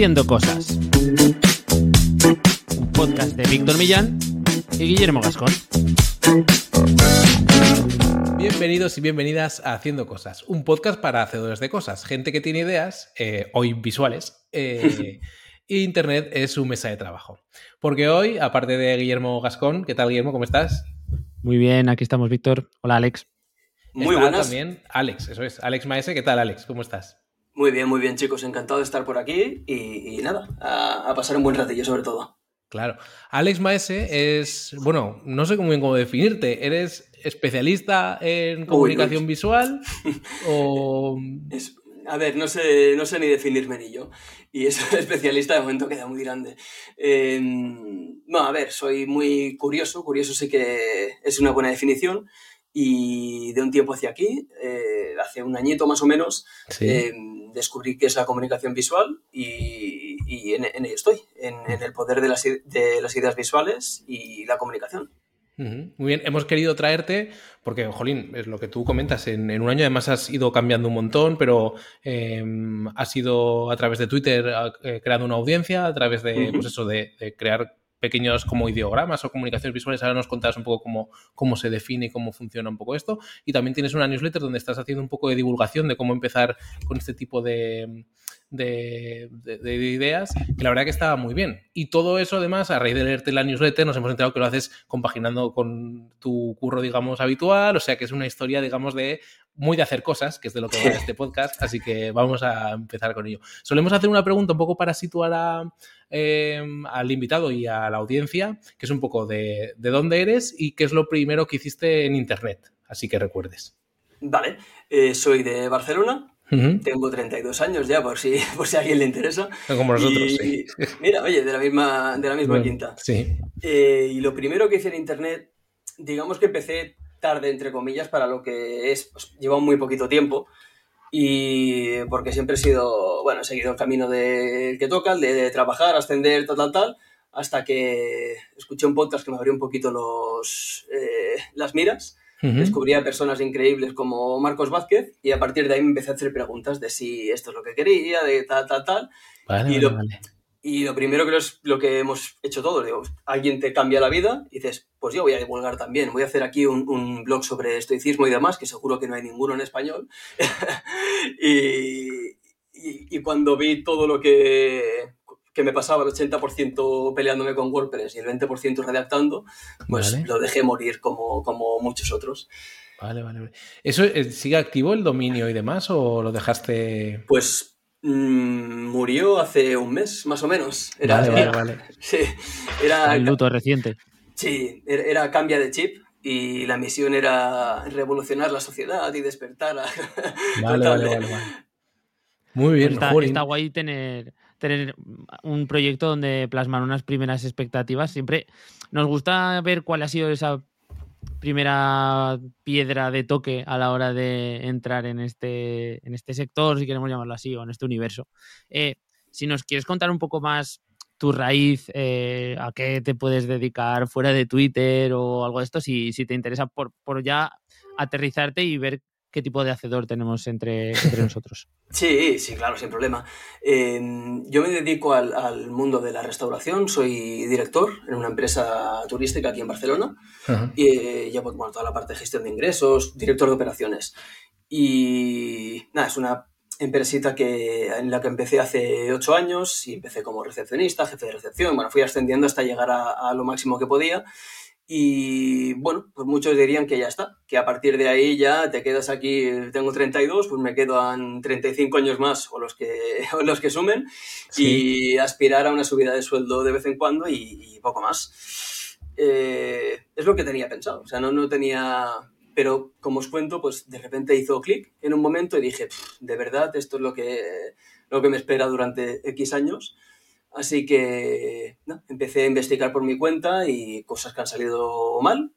Haciendo Cosas. Un podcast de Víctor Millán y Guillermo Gascón. Bienvenidos y bienvenidas a Haciendo Cosas, un podcast para hacedores de cosas, gente que tiene ideas, eh, hoy visuales, eh, y Internet es su mesa de trabajo. Porque hoy, aparte de Guillermo Gascón, ¿qué tal Guillermo? ¿Cómo estás? Muy bien, aquí estamos Víctor. Hola Alex. Muy buenas. también Alex, eso es. Alex Maese, ¿qué tal Alex? ¿Cómo estás? Muy bien, muy bien chicos, encantado de estar por aquí y, nada, a, pasar un buen ratillo sobre todo. Claro. Alex Maese es, bueno, no sé muy bien cómo definirte. ¿Eres especialista en comunicación visual o...? a ver, no sé, no sé ni definirme ni yo. Y eso, especialista de momento queda muy grande. Em, no, a ver, soy muy curioso. Curioso sí que es una buena definición. Y de un tiempo hacia aquí, eh, hace un añito más o menos, em, descubrí que es la comunicación visual y, en, ello estoy, en, el poder de las, de las ideas visuales y la comunicación. Muy bien, hemos querido traerte, porque, Jolín, es lo que tú comentas, en, un año además has ido cambiando un montón, pero em, has ido a través de Twitter eh, creando una audiencia, a través de, pues eso, de, de, crear pequeños como ideogramas o comunicaciones visuales. Ahora nos contarás un poco cómo, cómo se define y cómo funciona un poco esto. Y también tienes una newsletter donde estás haciendo un poco de divulgación de cómo empezar con este tipo de, de, ideas, que la verdad que estaba muy bien. Y todo eso, además, a raíz de leerte la newsletter, nos hemos enterado que lo haces compaginando con tu curro, digamos, habitual. O sea que es una historia, digamos, de muy de hacer cosas, que es de lo que va este podcast, así que vamos a empezar con ello. Solemos hacer una pregunta un poco para situar em, al invitado y a la audiencia, que es un poco de, de, dónde eres y qué es lo primero que hiciste en Internet, así que recuerdes. Vale, eh, soy de Barcelona, tengo 32 años ya, por si, por si a alguien le interesa. Como nosotros, sí. Mira, oye, de la misma, de la misma quinta. Sí. Eh, y lo primero que hice en Internet, digamos que empecé tarde, entre comillas, para lo que es, pues, lleva muy poquito tiempo. Y porque siempre he sido, bueno, he seguido el camino del que toca, el de, trabajar, ascender, tal, tal, tal, hasta que escuché un podcast que me abrió un poquito los, eh, las miras. Descubrí a personas increíbles como Marcos Vázquez y a partir de ahí me empecé a hacer preguntas de si esto es lo que quería, de tal, tal, tal. y lo, y lo primero que es lo que hemos hecho todos, digo, alguien te cambia la vida y dices, pues yo voy a divulgar también, voy a hacer aquí un, blog sobre estoicismo y demás, que seguro que no hay ninguno en español. y, y, cuando vi todo lo que, que me pasaba, el 80% peleándome con WordPress y el 20% redactando, pues lo dejé morir como, como muchos otros. Vale, vale, vale. ¿Eso eh, sigue activo el dominio y demás o lo dejaste? Pues Mm, murió hace un mes, más o menos. Era, vale, vale, vale. Sí, era... El luto reciente. Sí, era, cambia de chip y la misión era revolucionar la sociedad y despertar a... Vale, vale, vale, Muy bien, pues está, guay tener, tener un proyecto donde plasmar unas primeras expectativas. Siempre nos gusta ver cuál ha sido esa primera piedra de toque a la hora de entrar en este, en este sector, si queremos llamarlo así, o en este universo. Eh, si nos quieres contar un poco más tu raíz, eh, a qué te puedes dedicar fuera de Twitter o algo de esto, si, si te interesa por, por ya aterrizarte y ver qué tipo de hacedor tenemos entre, nosotros. Sí, sí, claro, sin problema. Em, yo me dedico al, mundo de la restauración, soy director en una empresa turística aquí en Barcelona y eh, llevo toda la parte de gestión de ingresos, director de operaciones. Y nada, es una empresita que, en la que empecé hace ocho años y empecé como recepcionista, jefe de recepción. Bueno, fui ascendiendo hasta llegar a lo máximo que podía. Y bueno, pues muchos dirían que ya está, que a partir de ahí ya te quedas aquí, tengo 32, pues me quedan 35 años más o los que, los que sumen y aspirar a una subida de sueldo de vez en cuando y, poco más. Eh, es lo que tenía pensado, o sea, no, no tenía... Pero como os cuento, pues de repente hizo clic en un momento y dije, de verdad, esto es lo que, lo que me espera durante X años. Así que empecé a investigar por mi cuenta y cosas que han salido mal.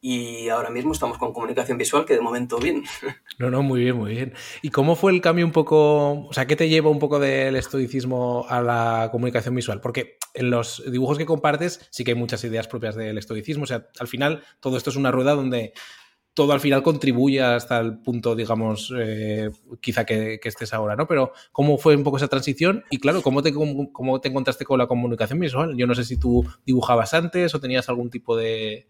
Y ahora mismo estamos con comunicación visual, que de momento bien. No, no, muy bien, muy bien. ¿Y cómo fue el cambio un poco, o sea, qué te lleva un poco del estoicismo a la comunicación visual? Porque en los dibujos que compartes sí que hay muchas ideas propias del estoicismo. O sea, al final todo esto es una rueda donde todo al final contribuye hasta el punto, digamos, eh, quizá que, estés ahora, ¿no? Pero ¿cómo fue un poco esa transición? Y claro, ¿cómo te, cómo, te encontraste con la comunicación visual? Yo no sé si tú dibujabas antes o tenías algún tipo de...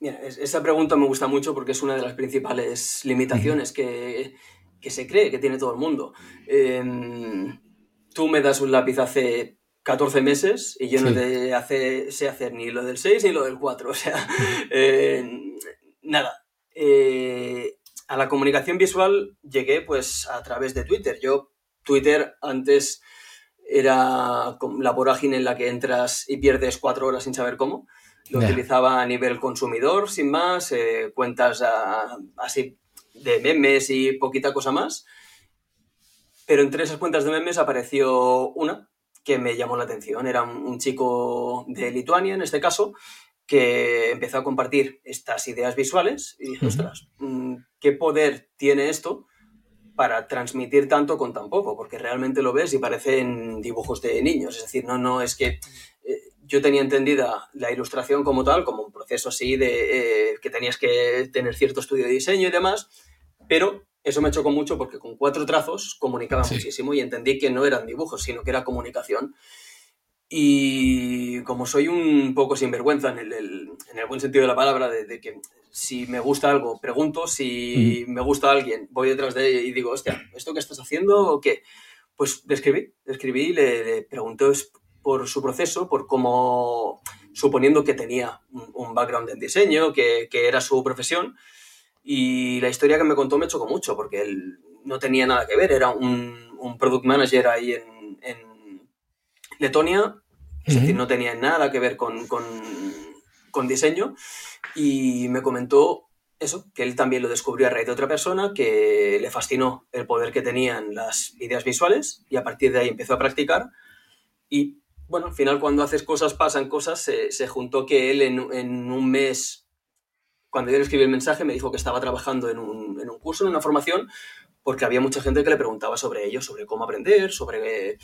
Mira, esa pregunta me gusta mucho porque es una de las principales limitaciones que, se cree que tiene todo el mundo. Em, tú me das un lápiz hace 14 meses y yo no te hace, sé hacer ni lo del 6 ni lo del 4. O sea, eh, nada, eh, a la comunicación visual llegué pues a través de Twitter. Yo, Twitter antes era la vorágine en la que entras y pierdes cuatro horas sin saber cómo. Lo utilizaba a nivel consumidor, sin más, eh, cuentas así de memes y poquita cosa más. Pero entre esas cuentas de memes apareció una que me llamó la atención. Era un chico de Lituania, en este caso, que empezó a compartir estas ideas visuales y dije, ostras, mm, ¿qué poder tiene esto para transmitir tanto con tan poco? Porque realmente lo ves y parecen dibujos de niños. Es decir, no, no, es que eh, yo tenía entendida la ilustración como tal, como un proceso así de eh, que tenías que tener cierto estudio de diseño y demás, pero eso me chocó mucho porque con cuatro trazos comunicaba muchísimo y entendí que no eran dibujos, sino que era comunicación. Y como soy un poco sinvergüenza en el, en el buen sentido de la palabra, de, que si me gusta algo, pregunto, si me gusta alguien, voy detrás de ella y digo, hostia, ¿esto qué estás haciendo o qué? Pues le escribí, le escribí y le, pregunté por su proceso, por cómo, suponiendo que tenía un, background en diseño, que, que, era su profesión, y la historia que me contó me chocó mucho, porque él no tenía nada que ver, era un, un product manager ahí en, en Letonia, es decir, no tenía nada que ver con, diseño, y me comentó eso, que él también lo descubrió a raíz de otra persona, que le fascinó el poder que tenían las ideas visuales, y a partir de ahí empezó a practicar, y bueno, al final cuando haces cosas, pasan cosas, se, juntó que él en, un mes, cuando yo le escribí el mensaje, me dijo que estaba trabajando en un, en un curso, en una formación, porque había mucha gente que le preguntaba sobre ello, sobre cómo aprender, sobre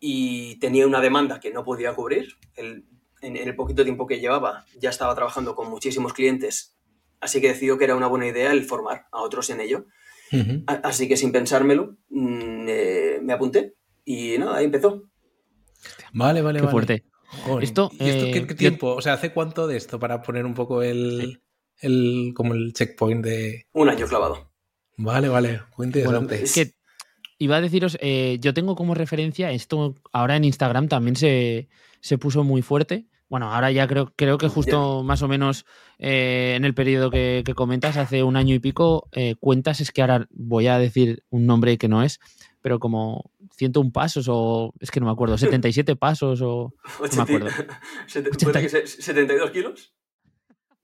y tenía una demanda que no podía cubrir. en, el poquito tiempo que llevaba ya estaba trabajando con muchísimos clientes, así que decidió que era una buena idea el formar a otros en ello. Así que sin pensármelo, mm, eh, me apunté y nada, ahí empezó. Vale, vale, qué fuerte. Esto, ¿Y esto qué, eh, tiempo? O sea, ¿hace cuánto de esto para poner un poco el, el como el checkpoint de... Un año clavado. Vale, vale, muy interesante. es que iba a deciros, eh, yo tengo como referencia, esto ahora en Instagram también se, puso muy fuerte. Bueno, ahora ya creo, creo que justo más o menos eh, en el periodo que, comentas, hace un año y pico, eh, cuentas, es que ahora voy a decir un nombre que no es, pero como 101 pasos o es que no me acuerdo, 77 pasos o no me acuerdo. ¿72 kilos?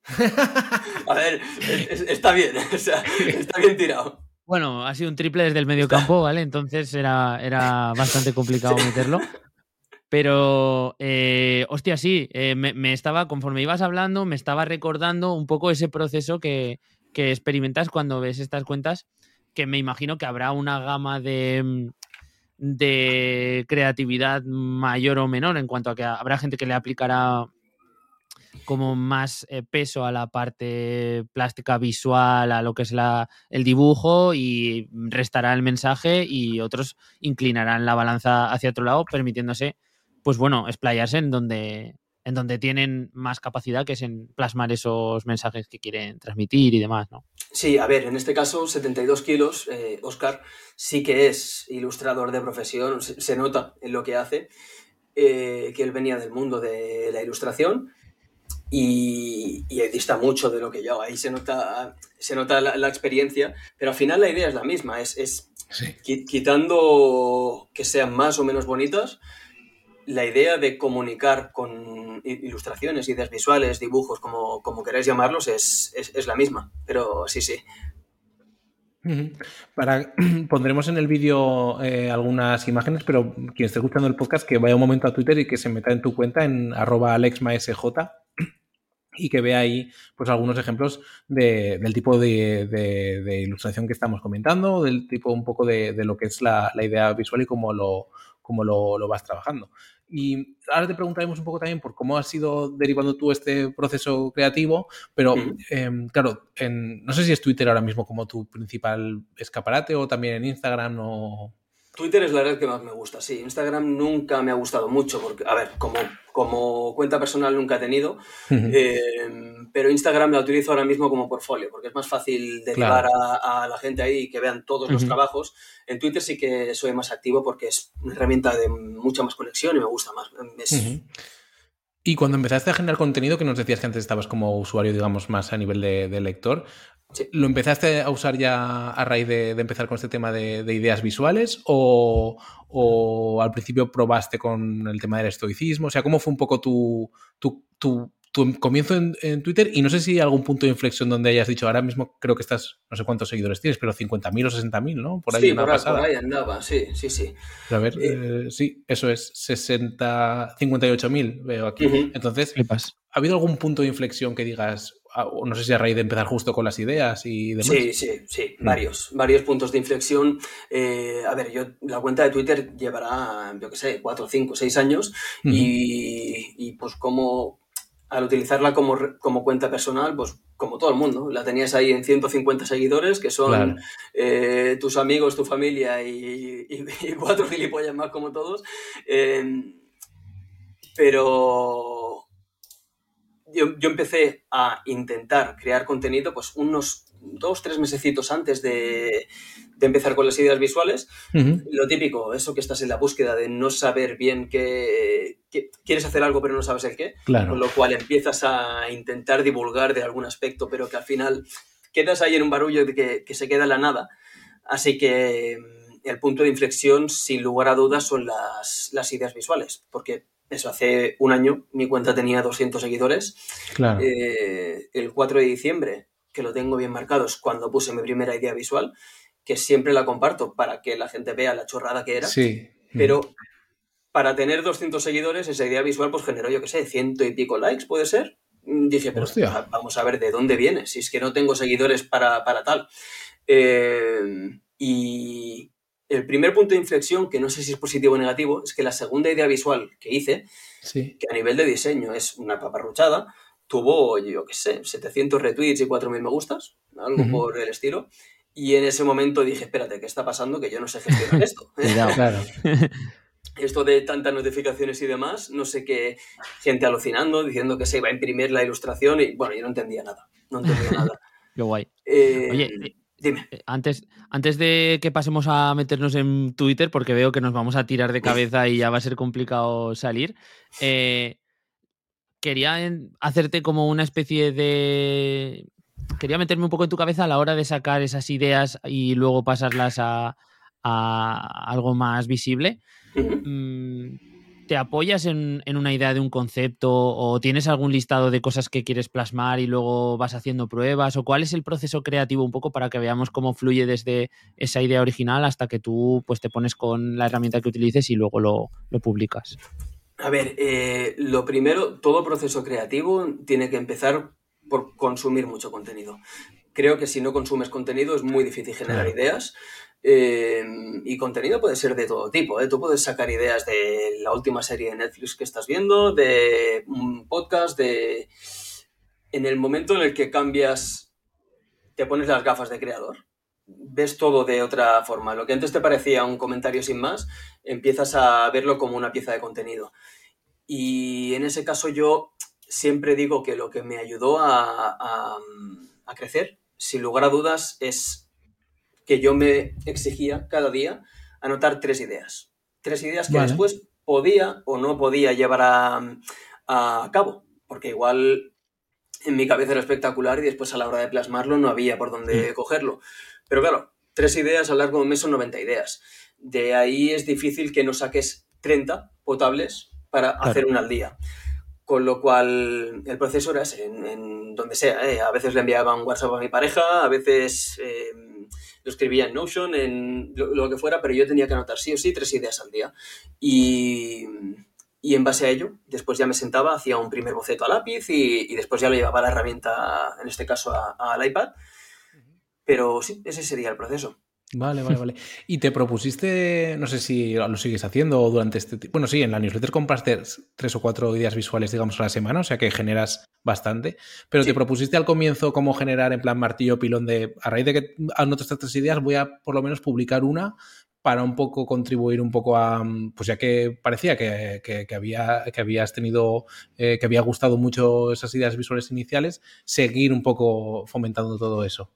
a ver, está bien, está bien tirado. Bueno, ha sido un triple desde el medio campo, ¿vale? Entonces era, era bastante complicado meterlo. Pero, eh, hostia, sí, eh, me, estaba, conforme ibas hablando, me estaba recordando un poco ese proceso que, experimentas cuando ves estas cuentas, que me imagino que habrá una gama de, de creatividad mayor o menor en cuanto a que habrá gente que le aplicará como más eh, peso a la parte plástica visual, a lo que es la, el dibujo y restará el mensaje y otros inclinarán la balanza hacia otro lado, permitiéndose, pues bueno, explayarse en donde, en donde tienen más capacidad, que es en plasmar esos mensajes que quieren transmitir y demás, ¿no? Sí, a ver, en este caso, 72 kilos, Oscar eh, sí que es ilustrador de profesión, se, nota en lo que hace, eh, que él venía del mundo de la ilustración y, dista mucho de lo que yo. Ahí se nota, se nota la, experiencia, pero al final la idea es la misma, es, es quitando que sean más o menos bonitas, la idea de comunicar con ilustraciones, ideas visuales, dibujos, como, como queráis llamarlos, es, es, la misma, pero sí, sí. Para, pondremos en el vídeo eh, algunas imágenes, pero quien esté escuchando el podcast, que vaya un momento a Twitter y que se meta en tu cuenta en arroba alexmasj y que vea ahí pues algunos ejemplos del tipo de, ilustración que estamos comentando, del tipo un poco de, lo que es la, idea visual y cómo lo, cómo lo, vas trabajando. Y ahora te preguntaremos un poco también por cómo has ido derivando tú este proceso creativo, pero em, claro, en, no sé si es Twitter ahora mismo como tu principal escaparate o también en Instagram o... Twitter es la red que más me gusta, sí. Instagram nunca me ha gustado mucho, porque, a ver, como, como cuenta personal nunca he tenido, eh, pero Instagram la utilizo ahora mismo como portfolio, porque es más fácil derivar a, la gente ahí y que vean todos los trabajos. En Twitter sí que soy más activo porque es una herramienta de mucha más conexión y me gusta más. Y cuando empezaste a generar contenido, que nos decías que antes estabas como usuario, digamos, más a nivel de lector, ¿Lo empezaste a usar ya a raíz de, empezar con este tema de, ideas visuales o, al principio probaste con el tema del estoicismo? O sea, ¿cómo fue un poco tu, tu, comienzo en, Twitter? Y no sé si hay algún punto de inflexión donde hayas dicho, ahora mismo creo que estás, no sé cuántos seguidores tienes, pero 50.000 o 60.000, ¿no? Por ahí, sí, por, por, ahí andaba, sí, sí, sí. A ver, eh, eh, sí, eso es 60, 58.000 veo aquí. Entonces, ¿ha habido algún punto de inflexión que digas, no sé si a raíz de empezar justo con las ideas y demás. Sí, sí, sí, mm. varios, varios puntos de inflexión. Eh, a ver, yo la cuenta de Twitter llevará, yo qué sé, cuatro, cinco, seis años y, pues como al utilizarla como, como, cuenta personal, pues como todo el mundo, la tenías ahí en 150 seguidores, que son eh, tus amigos, tu familia y, cuatro gilipollas más como todos. Eh, pero yo, empecé a intentar crear contenido pues unos dos, tres mesecitos antes de, empezar con las ideas visuales. Lo típico, eso que estás en la búsqueda de no saber bien qué, quieres hacer algo pero no sabes el qué, con lo cual empiezas a intentar divulgar de algún aspecto, pero que al final quedas ahí en un barullo de que, que se queda en la nada. Así que mm, el punto de inflexión, sin lugar a dudas, son las, las ideas visuales, porque eso hace un año mi cuenta tenía 200 seguidores. Claro. Eh, el 4 de diciembre, que lo tengo bien marcado, es cuando puse mi primera idea visual, que siempre la comparto para que la gente vea la chorrada que era. Sí. Pero para tener 200 seguidores, esa idea visual pues generó, yo qué sé, ciento y pico likes, ¿puede ser? Dije, pero vamos a ver de dónde viene, si es que no tengo seguidores para, tal. Eh, y, el primer punto de inflexión, que no sé si es positivo o negativo, es que la segunda idea visual que hice, que a nivel de diseño es una paparruchada, tuvo, yo qué sé, 700 retweets y 4.000 me gustas, algo por el estilo. Y en ese momento dije, espérate, ¿qué está pasando? Que yo no sé gestionar esto. claro. esto de tantas notificaciones y demás, no sé qué, gente alucinando, diciendo que se iba a imprimir la ilustración y bueno, yo no entendía nada, no entendía nada. qué guay. Eh, Oye, Dime. Eh, antes, antes de que pasemos a meternos en Twitter, porque veo que nos vamos a tirar de cabeza y ya va a ser complicado salir, eh, quería hacerte como una especie de... Quería meterme un poco en tu cabeza a la hora de sacar esas ideas y luego pasarlas a, algo más visible te apoyas en, una idea de un concepto o tienes algún listado de cosas que quieres plasmar y luego vas haciendo pruebas? ¿O cuál es el proceso creativo un poco para que veamos cómo fluye desde esa idea original hasta que tú pues, te pones con la herramienta que utilices y luego lo, publicas? A ver, eh, lo primero, todo proceso creativo tiene que empezar por consumir mucho contenido. Creo que si no consumes contenido es muy difícil generar ideas. Em, y contenido puede ser de todo tipo. ¿eh? Tú puedes sacar ideas de la última serie de Netflix que estás viendo, de un podcast, de... En el momento en el que cambias, te pones las gafas de creador, ves todo de otra forma. Lo que antes te parecía un comentario sin más, empiezas a verlo como una pieza de contenido. Y en ese caso yo siempre digo que lo que me ayudó a, a crecer, sin lugar a dudas, es que yo me exigía cada día anotar tres ideas. Tres ideas que después podía o no podía llevar a, cabo, porque igual en mi cabeza era espectacular y después a la hora de plasmarlo no había por dónde mm. cogerlo. Pero claro, tres ideas a lo largo de un mes son 90 ideas. De ahí es difícil que no saques 30 potables para hacer una al día. Con lo cual, el proceso era en, donde sea. ¿eh? A veces le enviaba un WhatsApp a mi pareja, a veces eh, lo escribía en Notion, en lo, que fuera, pero yo tenía que anotar sí o sí tres ideas al día. Y, en base a ello, después ya me sentaba, hacía un primer boceto a lápiz y, después ya lo llevaba a la herramienta, en este caso al iPad. Pero sí, ese sería el proceso. Vale, vale, vale. ¿Y te propusiste, no sé si lo sigues haciendo durante este tiempo? Bueno, sí, en la newsletter compraste tres o cuatro ideas visuales, digamos, a la semana, o sea que generas bastante. Pero te propusiste al comienzo cómo generar en plan martillo pilón de, a raíz de que anoto estas tres ideas, voy a por lo menos publicar una para un poco contribuir un poco a, pues ya que parecía que, había, que habías tenido, eh, que había gustado mucho esas ideas visuales iniciales, seguir un poco fomentando todo eso.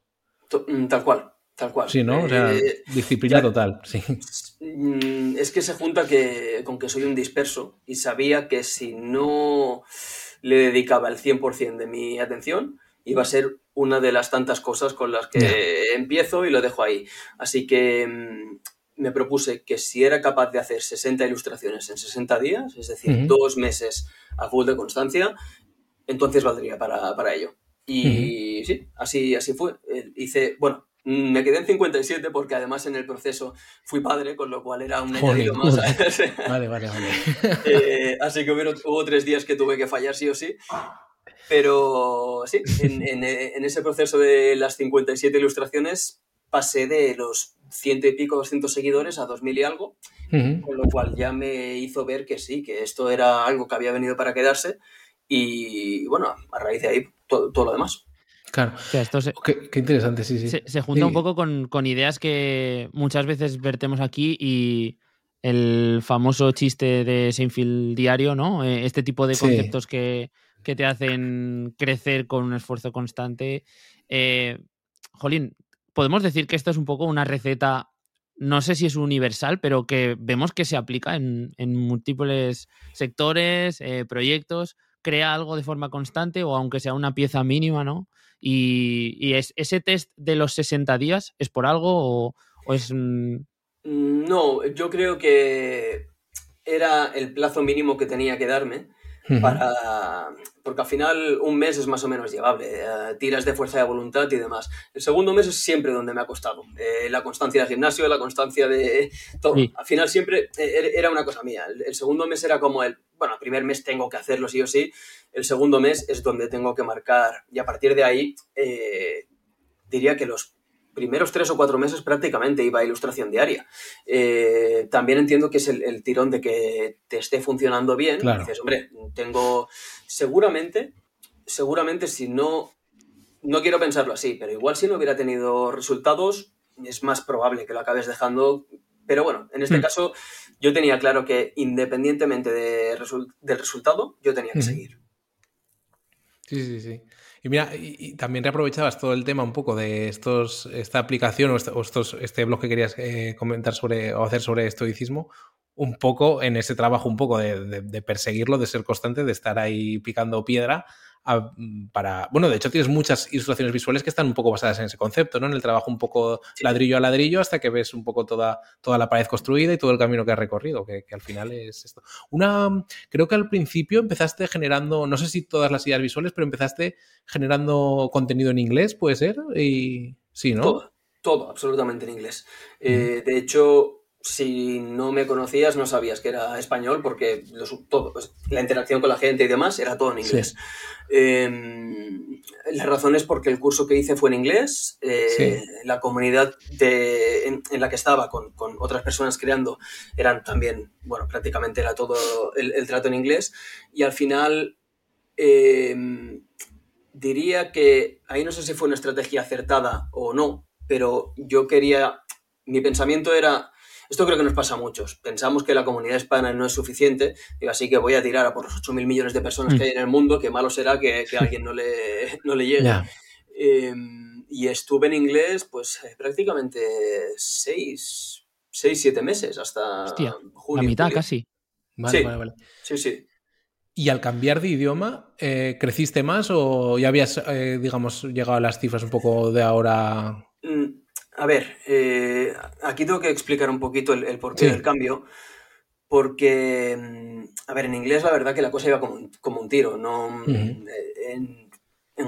Mm, tal cual, Tal cual. Sí, ¿no? O sea, eh, disciplina total, sí. Mm, es que se junta que, con que soy un disperso y sabía que si no le dedicaba el 100% de mi atención, iba a ser una de las tantas cosas con las que empiezo y lo dejo ahí. Así que mm, me propuse que si era capaz de hacer 60 ilustraciones en 60 días, es decir, dos meses a full de constancia, entonces valdría para, ello. Y sí, así, así fue. Eh, hice, bueno, me quedé en 57 porque además en el proceso fui padre, con lo cual era un añadido más. vale, vale, vale. Eh, así que hubo, tres días que tuve que fallar sí o sí. Pero sí, en, ese proceso de las 57 ilustraciones pasé de los ciento y pico, 200 seguidores a 2000 y algo, con lo cual ya me hizo ver que sí, que esto era algo que había venido para quedarse y bueno, a raíz de ahí todo lo demás. Claro. esto se, qué, interesante, sí, sí. Se, junta un poco con, ideas que muchas veces vertemos aquí y el famoso chiste de Seinfeld diario, ¿no? Eh, este tipo de conceptos que, te hacen crecer con un esfuerzo constante. Eh, Jolín, podemos decir que esto es un poco una receta, no sé si es universal, pero que vemos que se aplica en, múltiples sectores, eh, proyectos, crea algo de forma constante o aunque sea una pieza mínima, ¿no? Y, es, ese test de los 60 días es por algo o, es... No, yo creo que era el plazo mínimo que tenía que darme para... Porque al final un mes es más o menos llevable, eh, tiras de fuerza de voluntad y demás. El segundo mes es siempre donde me ha costado. Eh, la constancia de gimnasio, la constancia de todo. Al final siempre eh, er, era una cosa mía. El, segundo mes era como el, bueno, el primer mes tengo que hacerlo sí o sí. El segundo mes es donde tengo que marcar. Y a partir de ahí, diría que los primeros tres o cuatro meses prácticamente iba a ilustración diaria. Eh, también entiendo que es el, tirón de que te esté funcionando bien. Dices, hombre, tengo seguramente, seguramente si no, no quiero pensarlo así, pero igual si no hubiera tenido resultados, es más probable que lo acabes dejando. Pero bueno, en este hmm. caso yo tenía claro que independientemente de del resultado, yo tenía que seguir. Sí, sí, sí. Y mira, y, también reaprovechabas todo el tema un poco de estos, esta aplicación o, estos, este blog que querías eh, comentar sobre o hacer sobre estoicismo, un poco en ese trabajo, un poco de, perseguirlo, de ser constante, de estar ahí picando piedra Mm, para. Bueno, de hecho, tienes muchas ilustraciones visuales que están un poco basadas en ese concepto, ¿no? En el trabajo un poco ladrillo a ladrillo hasta que ves un poco toda, toda la pared construida y todo el camino que has recorrido, que, al final es esto. Una. Creo que al principio empezaste generando, no sé si todas las ideas visuales, pero empezaste generando contenido en inglés, ¿puede ser? Y. Sí, ¿no? Todo, todo absolutamente en inglés. Eh, de hecho, si no me conocías no sabías que era español porque todo, pues, la interacción con la gente y demás era todo en inglés. Em, la razón es porque el curso que hice fue en inglés, eh, la comunidad de, en, la que estaba con, otras personas creando eran también, bueno, prácticamente era todo el, trato en inglés. Y al final em, diría que ahí no sé si fue una estrategia acertada o no, pero yo quería, mi pensamiento era esto creo que nos pasa a muchos. Pensamos que la comunidad hispana no es suficiente, y así que voy a tirar a por los 8.000 millones de personas que mm. hay en el mundo, que malo será que, que alguien no le, no le llegue. Em, y estuve en inglés pues eh, prácticamente 6, 7 meses, hasta Hostia, junio. La mitad casi. Vale, sí, vale, vale. Sí, sí. ¿Y al cambiar de idioma, eh, creciste más o ya habías, eh, digamos, llegado a las cifras un poco de ahora? A ver, eh, aquí tengo que explicar un poquito el, porqué del cambio, porque, mm, a ver, en inglés la verdad que la cosa iba como, como un tiro, ¿no? Eh, en,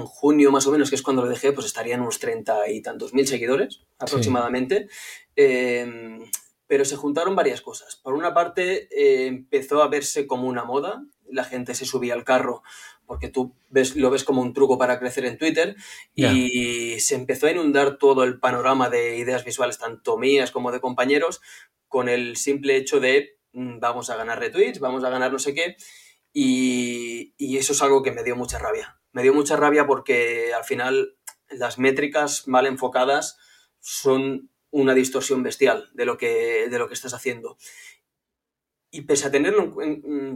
junio más o menos, que es cuando lo dejé, pues estarían unos treinta y tantos mil seguidores aproximadamente. Em, pero se juntaron varias cosas. Por una parte, eh, empezó a verse como una moda, la gente se subía al carro porque tú ves, lo ves como un truco para crecer en Twitter y se empezó a inundar todo el panorama de ideas visuales, tanto mías como de compañeros, con el simple hecho de mm, vamos a ganar retweets, vamos a ganar no sé qué, y, y eso es algo que me dio mucha rabia. Me dio mucha rabia porque al final las métricas mal enfocadas son una distorsión bestial de lo que, de lo que estás haciendo. Y pese a tenerlo,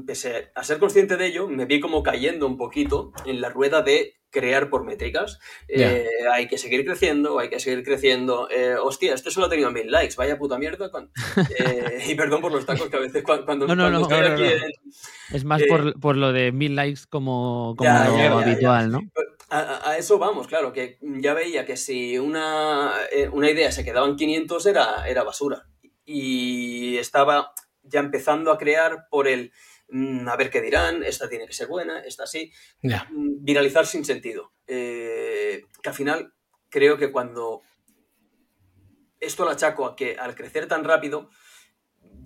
pese a ser consciente de ello, me vi como cayendo un poquito en la rueda de crear por métricas. Eh, hay que seguir creciendo, hay que seguir creciendo. Eh, hostia, este solo ha tenido mil likes, vaya puta mierda. Eh, y perdón por los tacos que a veces cuando, no, no, no, estoy aquí Es más por, por, lo de mil likes como, como habitual, ¿no? A, eso vamos, claro, que ya veía que si una, eh, una idea se quedaba en 500 era, era basura. Y estaba ya empezando a crear por el, mm, a ver qué dirán, esta tiene que ser buena, esta sí. Mm, viralizar sin sentido. Eh, que al final creo que cuando esto lo achaco a que al crecer tan rápido,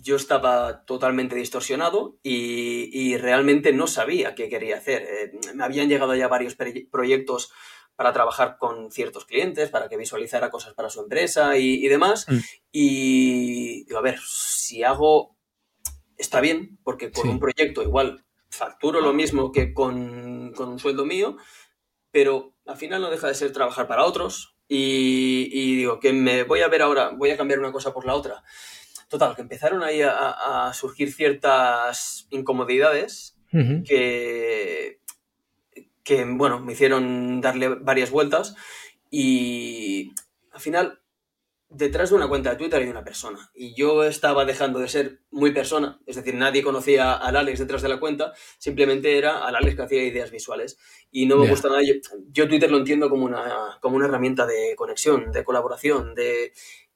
yo estaba totalmente distorsionado y, realmente no sabía qué quería hacer. Eh, me habían llegado ya varios proyectos para trabajar con ciertos clientes, para que visualizara cosas para su empresa y, demás. Mm. Y digo, a ver, si hago, está bien, porque con un proyecto igual facturo lo mismo que con, un sueldo mío, pero al final no deja de ser trabajar para otros. Y, y digo, que me voy a ver ahora, voy a cambiar una cosa por la otra. Total, que empezaron ahí a, surgir ciertas incomodidades que, que, bueno, me hicieron darle varias vueltas y al final detrás de una cuenta de Twitter hay una persona. Y yo estaba dejando de ser muy persona, es decir, nadie conocía al Alex detrás de la cuenta, simplemente era al Alex que hacía ideas visuales. Y no me gusta nada. Yo, Twitter lo entiendo como una, como una herramienta de conexión, de colaboración, de...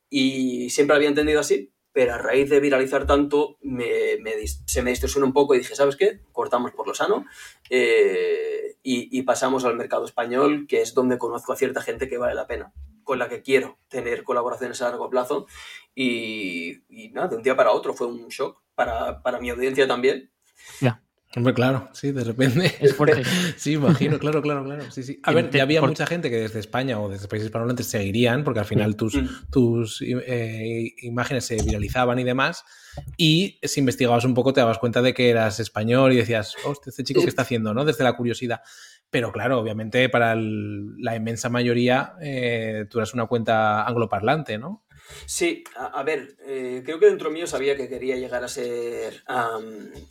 y siempre había entendido así, pero a raíz de viralizar tanto se me distorsionó un poco y dije, ¿sabes qué? Cortamos por lo sano eh, y, pasamos al mercado español, que es donde conozco a cierta gente que vale la pena, con la que quiero tener colaboraciones a largo plazo y, nada, de un día para otro fue un shock para, mi audiencia también. Ya. Hombre, claro, sí, de repente. Es fuerte. sí, imagino, claro, claro, claro. Sí, sí. A ver, ya había mucha gente que desde España o desde países hispanohablantes seguirían, porque al final tus, mm. tus eh, imágenes se viralizaban y demás. Y si investigabas un poco, te dabas cuenta de que eras español y decías, hostia, este chico, ¿qué está haciendo? ¿no? Desde la curiosidad. Pero claro, obviamente para la inmensa mayoría eh, tú eras una cuenta angloparlante, ¿no? Sí, a, ver, eh, creo que dentro mío sabía que quería llegar a ser, a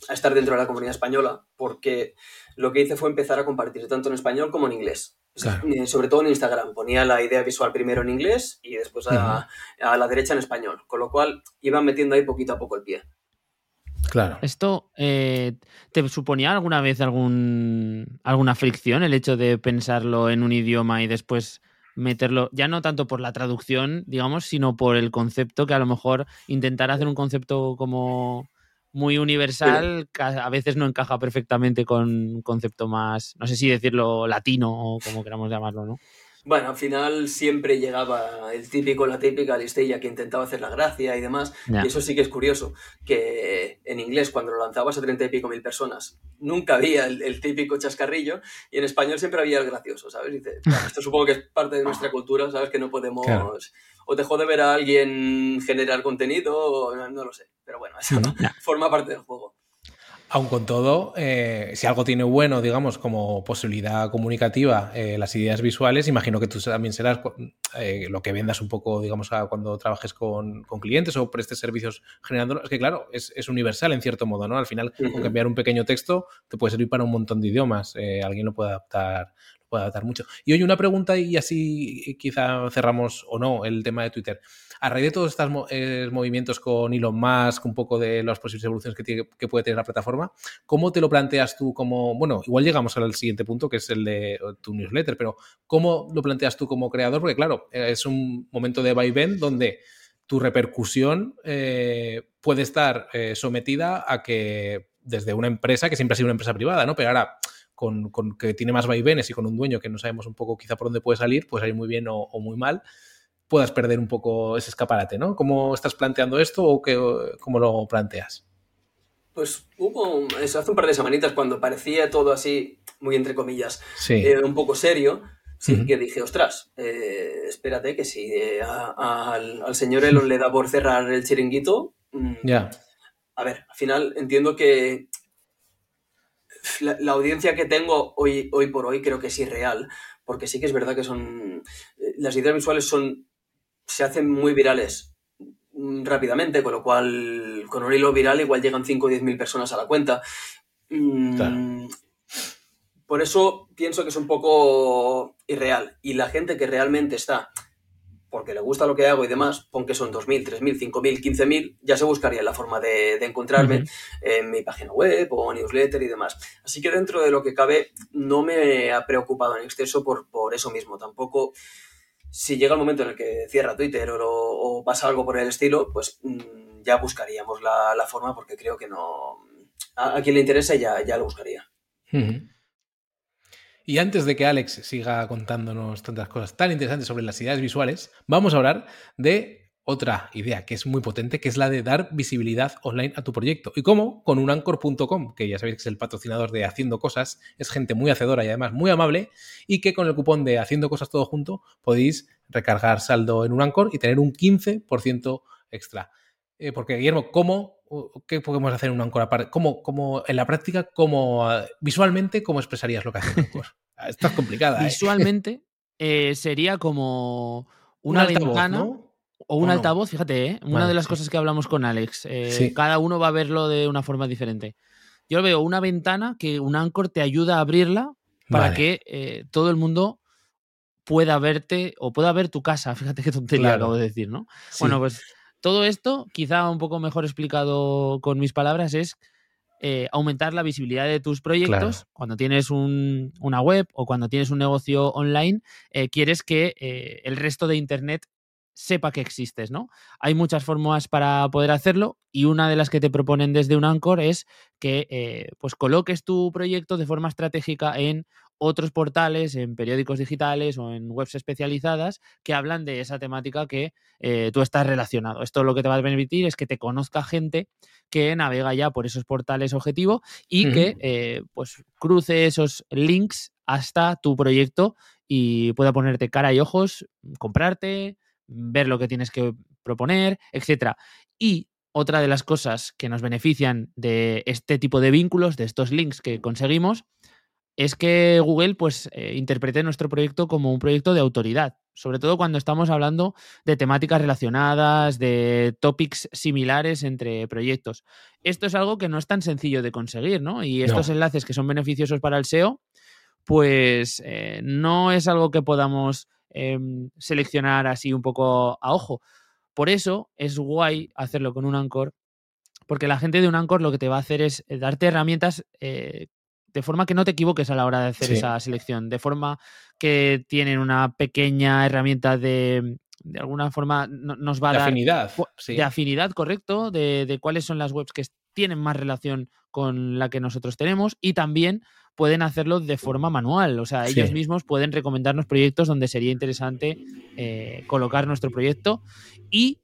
estar dentro de la comunidad española, porque lo que hice fue empezar a compartir tanto en español como en inglés. Eh, sobre todo en Instagram. Ponía la idea visual primero en inglés y después a, la derecha en español. Con lo cual iba metiendo ahí poquito a poco el pie. Claro. ¿Esto eh, te suponía alguna vez algún, alguna fricción el hecho de pensarlo en un idioma y después meterlo, ya no tanto por la traducción, digamos, sino por el concepto, que a lo mejor intentar hacer un concepto como muy universal a veces no encaja perfectamente con un concepto más, no sé si decirlo latino o como queramos llamarlo, ¿no? Bueno, al final siempre llegaba el típico, la típica listilla que intentaba hacer la gracia y demás. Y eso sí que es curioso, que en inglés cuando lo lanzabas a treinta y pico mil personas nunca había el, típico chascarrillo y en español siempre había el gracioso, ¿sabes? esto supongo que es parte de nuestra cultura, ¿sabes? Que no podemos... O te jode ver a alguien generar contenido, o no, lo sé. Pero bueno, eso forma parte del juego. Aun con todo, eh, si algo tiene bueno, digamos, como posibilidad comunicativa, eh, las ideas visuales, imagino que tú también serás eh, lo que vendas un poco, digamos, cuando trabajes con, clientes o prestes servicios generando. Es que, claro, es, universal en cierto modo, ¿no? Al final, con cambiar un pequeño texto, te puede servir para un montón de idiomas. alguien lo puede adaptar, lo puede adaptar mucho. Y hoy una pregunta, y así quizá cerramos o no el tema de Twitter a raíz de todos estos eh, movimientos con Elon Musk, un poco de las posibles evoluciones que, puede tener la plataforma, ¿cómo te lo planteas tú como, bueno, igual llegamos al siguiente punto, que es el de tu newsletter, pero ¿cómo lo planteas tú como creador? Porque claro, es un momento de vaivén donde tu repercusión eh, puede estar eh, sometida a que desde una empresa, que siempre ha sido una empresa privada, ¿no? Pero ahora con, que tiene más vaivenes y con un dueño que no sabemos un poco quizá por dónde puede salir, puede salir muy bien o muy mal puedas perder un poco ese escaparate, ¿no? ¿Cómo estás planteando esto o qué, cómo lo planteas? Pues hubo hace un par de semanitas cuando parecía todo así, muy entre comillas, eh, un poco serio. Sí, que dije, ostras, eh, espérate que si eh, al, señor Elon le da por cerrar el chiringuito, mm, ya. A ver, al final entiendo que la, audiencia que tengo hoy, hoy por hoy creo que es irreal, porque sí que es verdad que son. Las ideas visuales son. Se hacen muy virales mm, rápidamente, con lo cual con un hilo viral igual llegan 5 o 10 mil personas a la cuenta. Mm, por eso pienso que es un poco irreal. Y la gente que realmente está porque le gusta lo que hago y demás, pon que son 2.000, 3.000, 5.000, 15.000, ya se buscaría la forma de, encontrarme en mi página web o newsletter y demás. Así que dentro de lo que cabe, no me ha preocupado en exceso por, por eso mismo. Tampoco, si llega el momento en el que cierra Twitter o, pasa algo por el estilo, pues mm, ya buscaríamos la, forma porque creo que no... A, quien le interese ya, ya lo buscaría. Y antes de que Alex siga contándonos tantas cosas tan interesantes sobre las ideas visuales, vamos a hablar de otra idea que es muy potente, que es la de dar visibilidad online a tu proyecto. ¿Y cómo? Con unanchor.com, que ya sabéis que es el patrocinador de Haciendo Cosas, es gente muy hacedora y además muy amable, y que con el cupón de Haciendo Cosas todo junto podéis recargar saldo en Unancor y tener un 15% extra. Eh, porque, Guillermo, ¿cómo, ¿qué podemos hacer en un Anchor aparte? ¿Cómo, en la práctica, cómo, ah, visualmente, cómo expresarías lo que hace Anchor? Ah, Esto es complicada. ¿eh? Visualmente eh, sería como una ventana o un altavoz, fíjate, una de las cosas que hablamos con Alex. Cada uno va a verlo de una forma diferente. Yo veo una ventana que un Anchor te ayuda a abrirla para que todo el mundo pueda verte o pueda ver tu casa. Fíjate qué tontería acabo de decir, ¿no? Bueno, pues todo esto, quizá un poco mejor explicado con mis palabras, es eh, aumentar la visibilidad de tus proyectos. Cuando tienes una web o cuando tienes un negocio online, eh, quieres que eh, el resto de Internet sepa que existes, ¿no? Hay muchas formas para poder hacerlo y una de las que te proponen desde un Anchor es que pues coloques tu proyecto de forma estratégica en otros portales, en periódicos digitales o en webs especializadas que hablan de esa temática que eh, tú estás relacionado. Esto lo que te va a permitir es que te conozca gente que navega ya por esos portales objetivo y que eh, pues cruce esos links hasta tu proyecto y pueda ponerte cara y ojos, comprarte, ver lo que tienes que proponer, etcétera. Y otra de las cosas que nos benefician de este tipo de vínculos, de estos links que conseguimos, es que Google pues eh, interprete nuestro proyecto como un proyecto de autoridad, sobre todo cuando estamos hablando de temáticas relacionadas, de topics similares entre proyectos. Esto es algo que no es tan sencillo de conseguir, ¿no? Y estos enlaces que son beneficiosos para el SEO, pues eh, no es algo que podamos em, seleccionar así un poco a ojo. Por eso es guay hacerlo con un Anchor, porque la gente de un Anchor lo que te va a hacer es eh, darte herramientas de forma que no te equivoques a la hora de hacer esa selección, de forma que tienen una pequeña herramienta de, de alguna forma nos va a de dar afinidad, de afinidad, correcto, de, cuáles son las webs que tienen más relación con la que nosotros tenemos y también pueden hacerlo de forma manual, o sea, ellos mismos pueden recomendarnos proyectos donde sería interesante eh, colocar nuestro proyecto y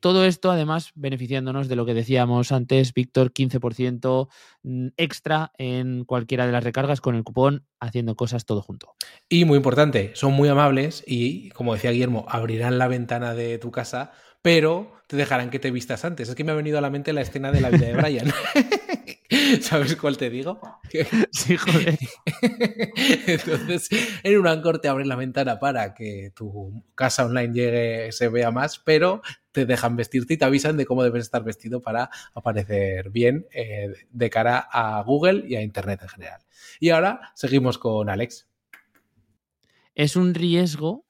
todo esto, además, beneficiándonos de lo que decíamos antes, Víctor, 15% mm, extra en cualquiera de las recargas con el cupón haciendo cosas todo junto. Y muy importante, son muy amables y, como decía Guillermo, abrirán la ventana de tu casa, pero te dejarán que te vistas antes. Es que me ha venido a la mente la escena de la vida de Brian. ¿Sabes cuál te digo? Sí, joder. Entonces, en un Anchor te abren la ventana para que tu casa online llegue, se vea más, pero te dejan vestirte y te avisan de cómo debes estar vestido para aparecer bien eh, de cara a Google y a Internet en general. Y ahora seguimos con Alex. Es un riesgo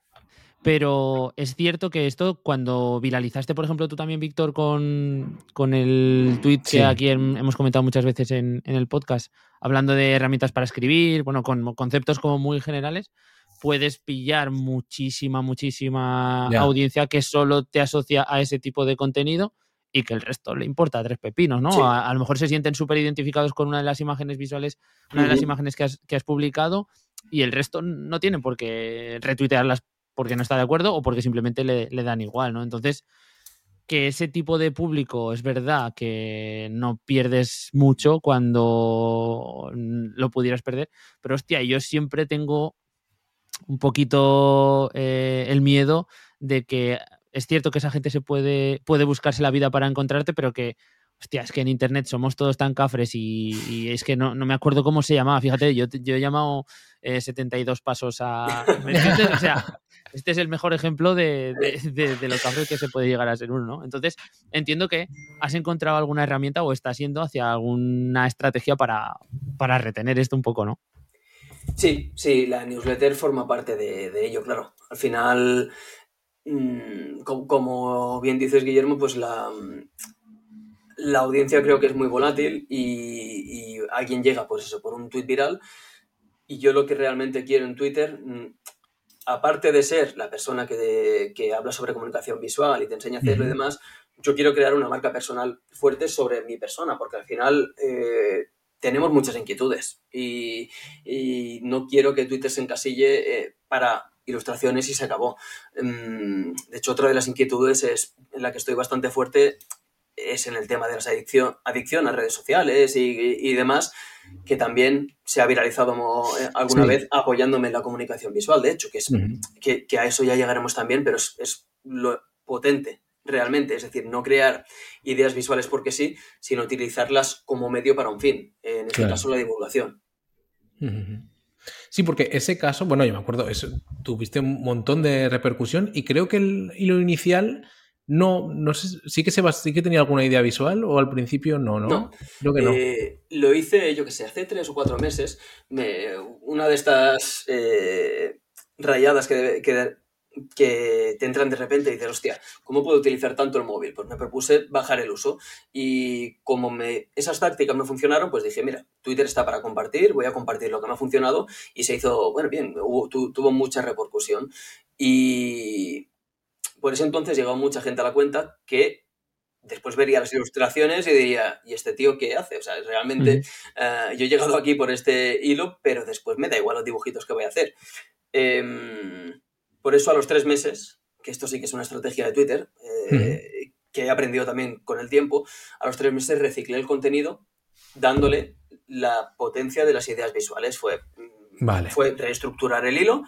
pero es cierto que esto, cuando viralizaste, por ejemplo, tú también, Víctor, con, el tweet que aquí hemos comentado muchas veces en, el podcast, hablando de herramientas para escribir, bueno, con conceptos como muy generales, puedes pillar muchísima, muchísima audiencia que solo te asocia a ese tipo de contenido y que el resto le importa tres pepinos, ¿no? A, lo mejor se sienten súper identificados con una de las imágenes visuales, una de las imágenes que has, que has publicado y el resto no tienen por qué retuitearlas porque no está de acuerdo o porque simplemente le, dan igual, ¿no? Entonces, que ese tipo de público es verdad que no pierdes mucho cuando lo pudieras perder, pero hostia, yo siempre tengo un poquito eh, el miedo de que es cierto que esa gente se puede, puede buscarse la vida para encontrarte, pero que, hostia, es que en internet somos todos tan cafres y, es que no, me acuerdo cómo se llamaba. Fíjate, yo, yo he llamado 72 eh, pasos a. o sea, este es el mejor ejemplo de, de, lo que se puede llegar a ser uno, ¿no? Entonces, entiendo que has encontrado alguna herramienta o estás yendo hacia alguna estrategia para, para retener esto un poco, ¿no? Sí, sí, la newsletter forma parte de, ello, claro. Al final, mm, como, bien dices, Guillermo, pues la, la audiencia creo que es muy volátil y, y alguien llega, pues eso, por un tweet viral. Y yo lo que realmente quiero en Twitter mm, aparte de ser la persona que, habla sobre comunicación visual y te enseña a hacerlo y demás, yo quiero crear una marca personal fuerte sobre mi persona, porque al final eh, tenemos muchas inquietudes y, no quiero que Twitter se encasille eh, para ilustraciones y se acabó. Mm, de hecho, otra de las inquietudes es en la que estoy bastante fuerte es en el tema de la adicción, adicción a redes sociales y demás, que también se ha viralizado eh, alguna vez apoyándome en la comunicación visual, de hecho, que, es, que, a eso ya llegaremos también, pero es, lo potente realmente, es decir, no crear ideas visuales porque sí, sino utilizarlas como medio para un fin, en este caso la divulgación. Sí, porque ese caso, bueno, yo me acuerdo, eso, tuviste un montón de repercusión y creo que el hilo inicial no, no sé, sí que, se sí que tenía alguna idea visual o al principio no, ¿no? no. Creo que no. Eh, lo hice, yo que sé, hace tres o cuatro meses. Me, una de estas eh, rayadas que, que, que, te entran de repente y dices, hostia, ¿cómo puedo utilizar tanto el móvil? Pues me propuse bajar el uso y como me, esas tácticas me funcionaron, pues dije, mira, Twitter está para compartir, voy a compartir lo que me ha funcionado y se hizo, bueno, bien, tuvo mucha repercusión. Y por ese entonces llegó mucha gente a la cuenta que después vería las ilustraciones y diría, ¿y este tío qué hace? O sea, realmente eh, yo he llegado aquí por este hilo, pero después me da igual los dibujitos que voy a hacer. Em, por eso a los tres meses, que esto sí que es una estrategia de Twitter, eh, que he aprendido también con el tiempo, a los tres meses reciclé el contenido dándole la potencia de las ideas visuales. Fue, fue reestructurar el hilo,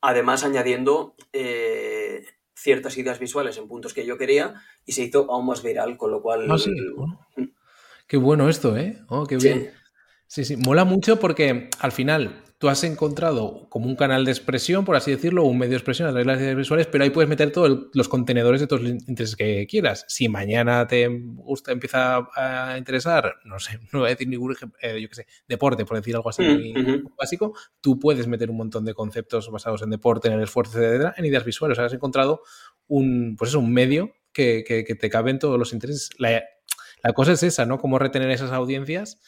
además añadiendo... Eh, ciertas ideas visuales en puntos que yo quería y se hizo aún más viral, con lo cual... Ah, qué bueno esto, ¿eh? Oh, qué bien. Sí. Sí, mola mucho porque al final tú has encontrado como un canal de expresión, por así decirlo, un medio de expresión a través de las ideas visuales, pero ahí puedes meter todos los contenedores de todos los intereses que quieras. Si mañana te gusta, empieza a interesar, no sé, no voy a decir ningún ejemplo, eh, yo qué sé, deporte, por decir algo así mm, muy básico, tú puedes meter un montón de conceptos basados en deporte, en el esfuerzo, etcétera, en ideas visuales. O sea, has encontrado un, pues eso, un medio que, que, que te caben todos los intereses. La, la cosa es esa, ¿no? Cómo retener esas audiencias.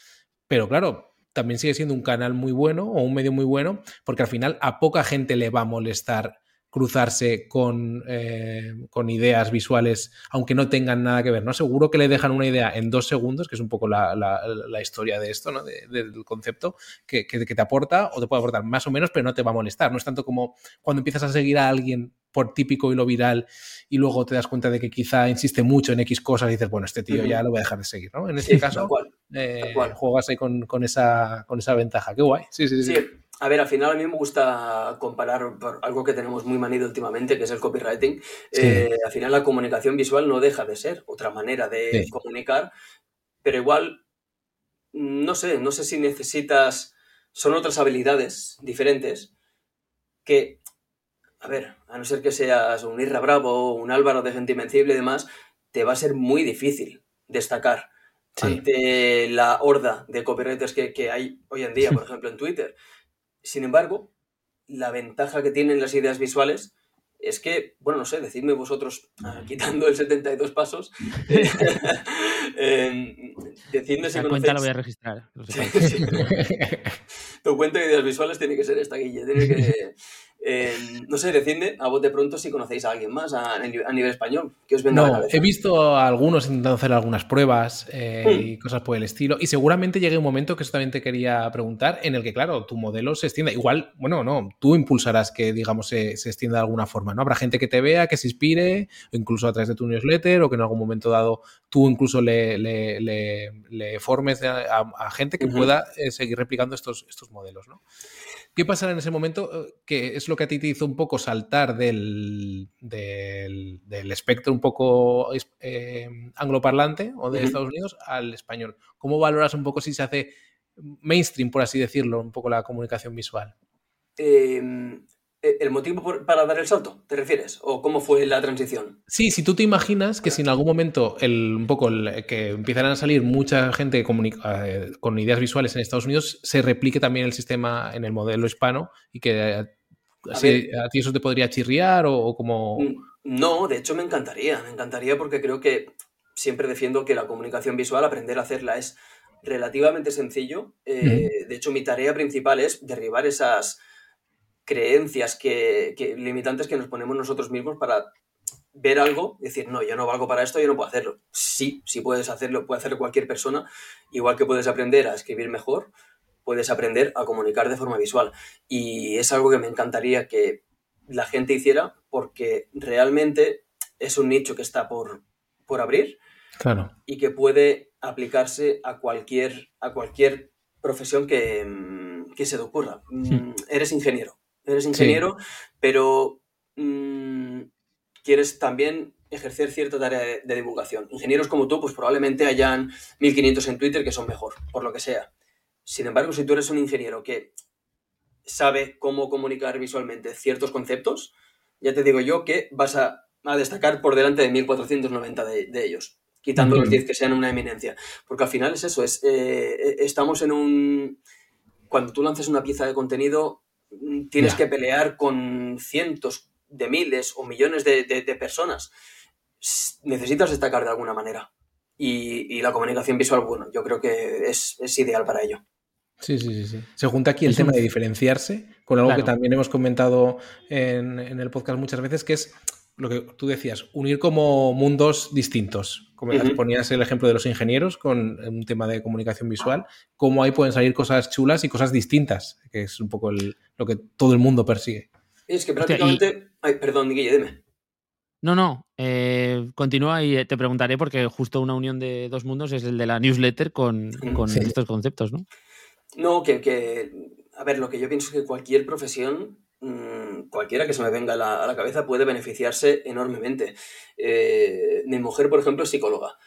Pero claro, también sigue siendo un canal muy bueno o un medio muy bueno, porque al final a poca gente le va a molestar cruzarse con, eh, con, ideas visuales, aunque no tengan nada que ver. ¿no? Seguro que le dejan una idea en dos segundos, que es un poco la, la, historia de esto, ¿no? del concepto, que, que, te aporta o te puede aportar más o menos, pero no te va a molestar. No es tanto como cuando empiezas a seguir a alguien por típico y lo viral y luego te das cuenta de que quizá insiste mucho en X cosas y dices, bueno, este tío ya lo voy a dejar de seguir, ¿no? En este caso, eh, juegas ahí con, con, esa, con esa ventaja. Qué guay. Sí, sí, sí, A ver, al final a mí me gusta comparar por algo que tenemos muy manido últimamente, que es el copywriting. Eh, al final la comunicación visual no deja de ser otra manera de comunicar, pero igual, no sé, no sé si necesitas, son otras habilidades diferentes que a ver, a no ser que seas un Irra Bravo, un Álvaro de Gente Invencible y demás, te va a ser muy difícil destacar ante la horda de copywriters que, hay hoy en día, por ejemplo, en Twitter. Sin embargo, la ventaja que tienen las ideas visuales es que, bueno, no sé, decidme vosotros, ah, quitando el 72 pasos, eh, decidme si La cuenta la voy a registrar. tu cuenta de ideas visuales tiene que ser esta, Guille. Tiene que, no sé, decidme a vos de pronto si conocéis a alguien más a, nivel español que os No, he visto a algunos intentando hacer algunas pruebas eh, hmm. y cosas por el estilo. Y seguramente llegue un momento que eso también te quería preguntar, en el que, claro, tu modelo se extienda. Igual, bueno, no, tú impulsarás que, digamos, se, extienda de alguna forma, ¿no? Habrá gente que te vea, que se inspire, o incluso a través de tu newsletter, o que en algún momento dado tú incluso le, le, formes a, gente que pueda eh, seguir replicando estos, estos modelos, ¿no? ¿Qué pasará en ese momento? Eh, que es lo que a ti te hizo un poco saltar del, del, espectro un poco eh, angloparlante o de Estados Unidos al español. ¿Cómo valoras un poco si se hace mainstream, por así decirlo, un poco la comunicación visual? Eh, ¿El motivo para dar el salto, te refieres? ¿O cómo fue la transición? Sí, si tú te imaginas que si en algún momento el, un poco que empiezan a salir mucha gente eh, con ideas visuales en Estados Unidos, se replique también el sistema en el modelo hispano y que a, ti eso te podría chirriar o, como... Mm, no, de hecho me encantaría, me encantaría porque creo que siempre defiendo que la comunicación visual, aprender a hacerla es relativamente sencillo. Eh, de hecho, mi tarea principal es derribar esas creencias que, limitantes que nos ponemos nosotros mismos para ver algo y decir, no, yo no valgo para esto, yo no puedo hacerlo. Sí, sí puedes hacerlo, puede hacerlo cualquier persona, igual que puedes aprender a escribir mejor, puedes aprender a comunicar de forma visual. Y es algo que me encantaría que la gente hiciera porque realmente es un nicho que está por, por abrir claro. y que puede aplicarse a cualquier, a cualquier profesión que, que se te ocurra. Mm, eres ingeniero, eres ingeniero, pero mm, quieres también ejercer cierta tarea de, divulgación. Ingenieros como tú, pues probablemente hayan 1500 en Twitter que son mejor, por lo que sea. Sin embargo, si tú eres un ingeniero que sabe cómo comunicar visualmente ciertos conceptos, ya te digo yo que vas a, destacar por delante de 1490 de, ellos, quitando los 10 que sean una eminencia. Porque al final es eso, es, eh, estamos en un... Cuando tú lanzas una pieza de contenido, tienes que pelear con cientos de miles o millones de, personas. Necesitas destacar de alguna manera. Y, la comunicación visual, bueno, yo creo que es, ideal para ello. Sí, sí, sí, Se junta aquí el tema de diferenciarse con algo que también hemos comentado en, el podcast muchas veces, que es lo que tú decías, unir como mundos distintos. Como ponías el ejemplo de los ingenieros con un tema de comunicación visual, cómo ahí pueden salir cosas chulas y cosas distintas, que es un poco lo que todo el mundo persigue. Es que prácticamente... Ay, perdón, Guille, dime. No, no, eh, continúa y te preguntaré porque justo una unión de dos mundos es el de la newsletter con, estos conceptos, ¿no? No, que, que, a ver, lo que yo pienso es que cualquier profesión Mm, cualquiera que se me venga a la, cabeza puede beneficiarse enormemente. Eh, mi mujer, por ejemplo, es psicóloga.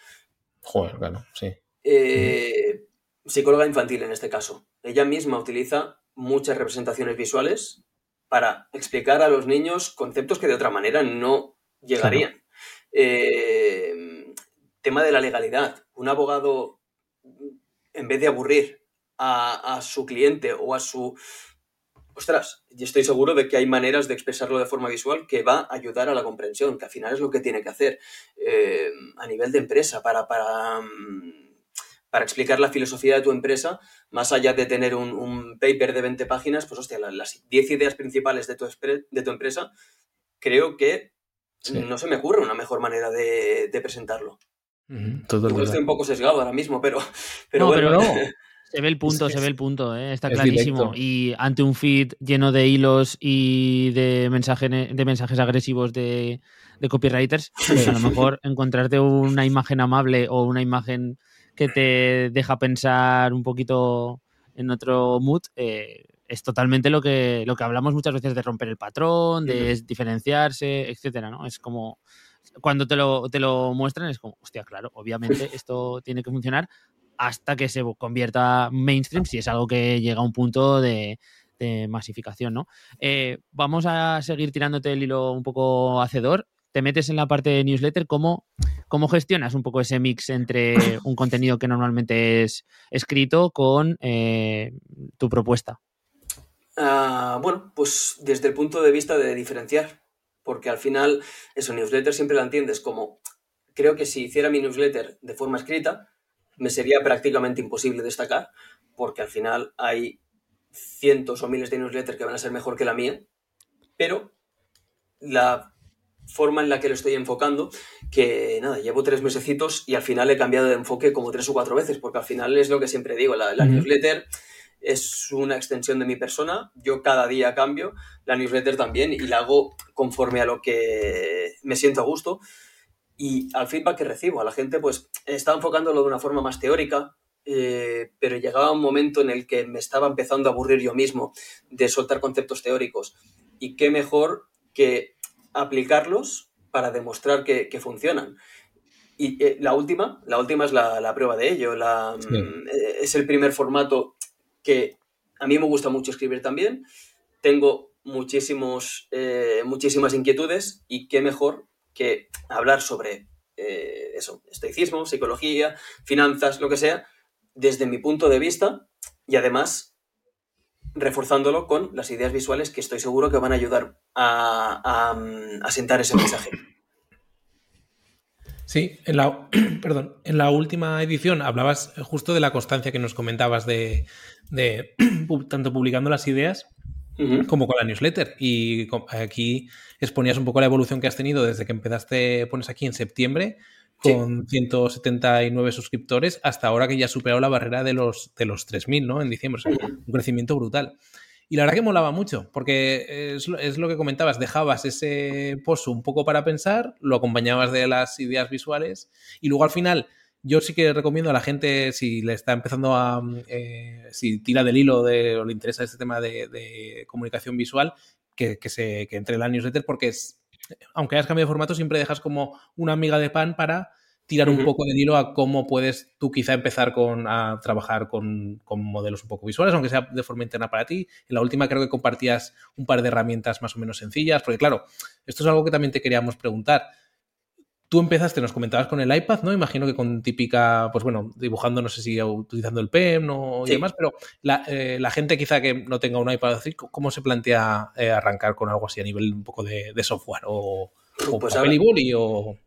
Joder, claro, sí. Eh, psicóloga infantil en este caso. Ella misma utiliza muchas representaciones visuales para explicar a los niños conceptos que de otra manera no llegarían. Eh, tema de la legalidad. Un abogado, en vez de aburrir a su cliente o a su ostras, y estoy seguro de que hay maneras de expresarlo de forma visual que va a ayudar a la comprensión, que al final es lo que tiene que hacer eh, a nivel de empresa para, para, mm, para, explicar la filosofía de tu empresa, más allá de tener un, paper de 20 páginas, pues hostia, las 10 ideas principales de tu, de tu empresa, creo que no se me ocurre una mejor manera de, presentarlo. estoy un poco sesgado ahora mismo, pero, pero bueno. Pero no. Se ve el punto, se ve el punto, ¿eh? está clarísimo. Y ante un feed lleno de hilos y de, mensaje, de mensajes agresivos de, copywriters, pues a lo mejor encontrarte una imagen amable o una imagen que te deja pensar un poquito en otro mood, eh, es totalmente lo que, lo que hablamos muchas veces de romper el patrón, de diferenciarse, etcétera, ¿no? Es como cuando te lo, te lo muestran, es como, hostia, claro, obviamente esto tiene que funcionar hasta que se convierta mainstream, si es algo que llega a un punto de, masificación, ¿no? Eh, vamos a seguir tirándote el hilo un poco hacedor. Te metes en la parte de newsletter, ¿cómo, cómo gestionas un poco ese mix entre un contenido que normalmente es escrito con eh, tu propuesta? Ah, bueno, pues desde el punto de vista de diferenciar, porque al final, eso, newsletter siempre la entiendes como, creo que si hiciera mi newsletter de forma escrita, me sería prácticamente imposible destacar, porque al final hay cientos o miles de newsletters que van a ser mejor que la mía. pero la forma en la que lo estoy enfocando, que nada, llevo tres mesecitos y al final he cambiado de enfoque como tres o cuatro veces, porque al final es lo que siempre digo, la, newsletter es una extensión de mi persona, yo cada día cambio, la newsletter también, y la hago conforme a lo que me siento a gusto. Y al feedback que recibo, a la gente pues está enfocándolo de una forma más teórica, eh, pero llegaba un momento en el que me estaba empezando a aburrir yo mismo de soltar conceptos teóricos. Y qué mejor que aplicarlos para demostrar que, funcionan. Y eh, la última, la última es la, prueba de ello. La, mm, Es el primer formato que a mí me gusta mucho escribir también. Tengo muchísimos, eh, muchísimas inquietudes y qué mejor que hablar sobre eh, eso, estoicismo, psicología, finanzas, lo que sea, desde mi punto de vista y además reforzándolo con las ideas visuales que estoy seguro que van a ayudar a, a, sentar ese mensaje. Sí, en la, perdón, en la última edición hablabas justo de la constancia que nos comentabas de, de tanto publicando las ideas como con la newsletter. Y aquí exponías un poco la evolución que has tenido desde que empezaste, pones aquí en septiembre, con 179 suscriptores, hasta ahora que ya has superado la barrera de los, de los 3.000, ¿no? En diciembre. un crecimiento brutal. Y la verdad que molaba mucho, porque es, es, lo que comentabas, dejabas ese post un poco para pensar, lo acompañabas de las ideas visuales y luego al final yo sí que recomiendo a la gente, si le está empezando a. Eh, si tira del hilo de, o le interesa este tema de, comunicación visual, que, se, que entre en la newsletter, porque es, aunque hayas cambiado de formato, siempre dejas como una amiga de pan para tirar un poco del hilo a cómo puedes tú quizá empezar con, a trabajar con, con, modelos un poco visuales, aunque sea de forma interna para ti. En la última creo que compartías un par de herramientas más o menos sencillas, porque claro, esto es algo que también te queríamos preguntar. Tú empezaste, nos comentabas con el iPad, ¿no? Imagino que con típica, pues bueno, dibujando, no sé si utilizando el PEM y demás, pero eh, la, gente quizá que no tenga un iPad, ¿cómo se plantea eh, arrancar con algo así a nivel un poco de, software? ¿O, pues papel y o...?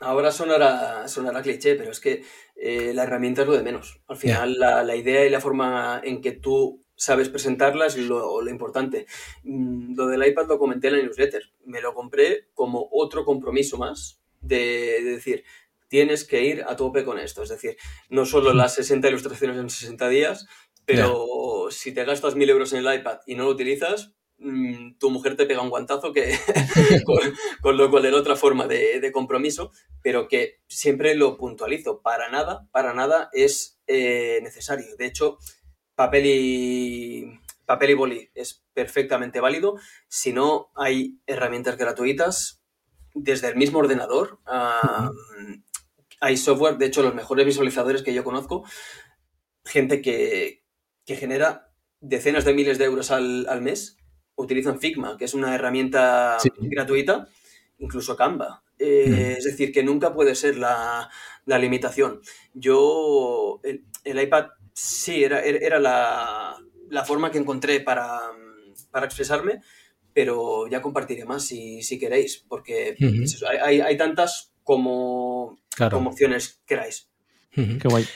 Ahora sonará, sonará cliché, pero es que eh, la herramienta es lo de menos. Al final, la, idea y la forma en que tú sabes presentarla es lo, lo importante. Mm, lo del iPad lo comenté en la newsletter. Me lo compré como otro compromiso más de, decir, tienes que ir a tope con esto. Es decir, no solo las 60 ilustraciones en 60 días, pero si te gastas 1000 euros en el iPad y no lo utilizas, mm, tu mujer te pega un guantazo que con, lo cual era otra forma de, compromiso, pero que siempre lo puntualizo. Para nada, para nada es eh, necesario. De hecho, papel y, papel y boli es perfectamente válido. Si no, hay herramientas gratuitas desde el mismo ordenador. hay software, de hecho, los mejores visualizadores que yo conozco, gente que, genera decenas de miles de euros al, mes, utilizan Figma, que es una herramienta gratuita, incluso Canva. Eh, es decir, que nunca puede ser la, limitación. Yo, el, iPad sí, era, era la, la, forma que encontré para, para expresarme, pero ya compartiré más si, si queréis, porque hay, hay, tantas como, como opciones queráis. Qué guay.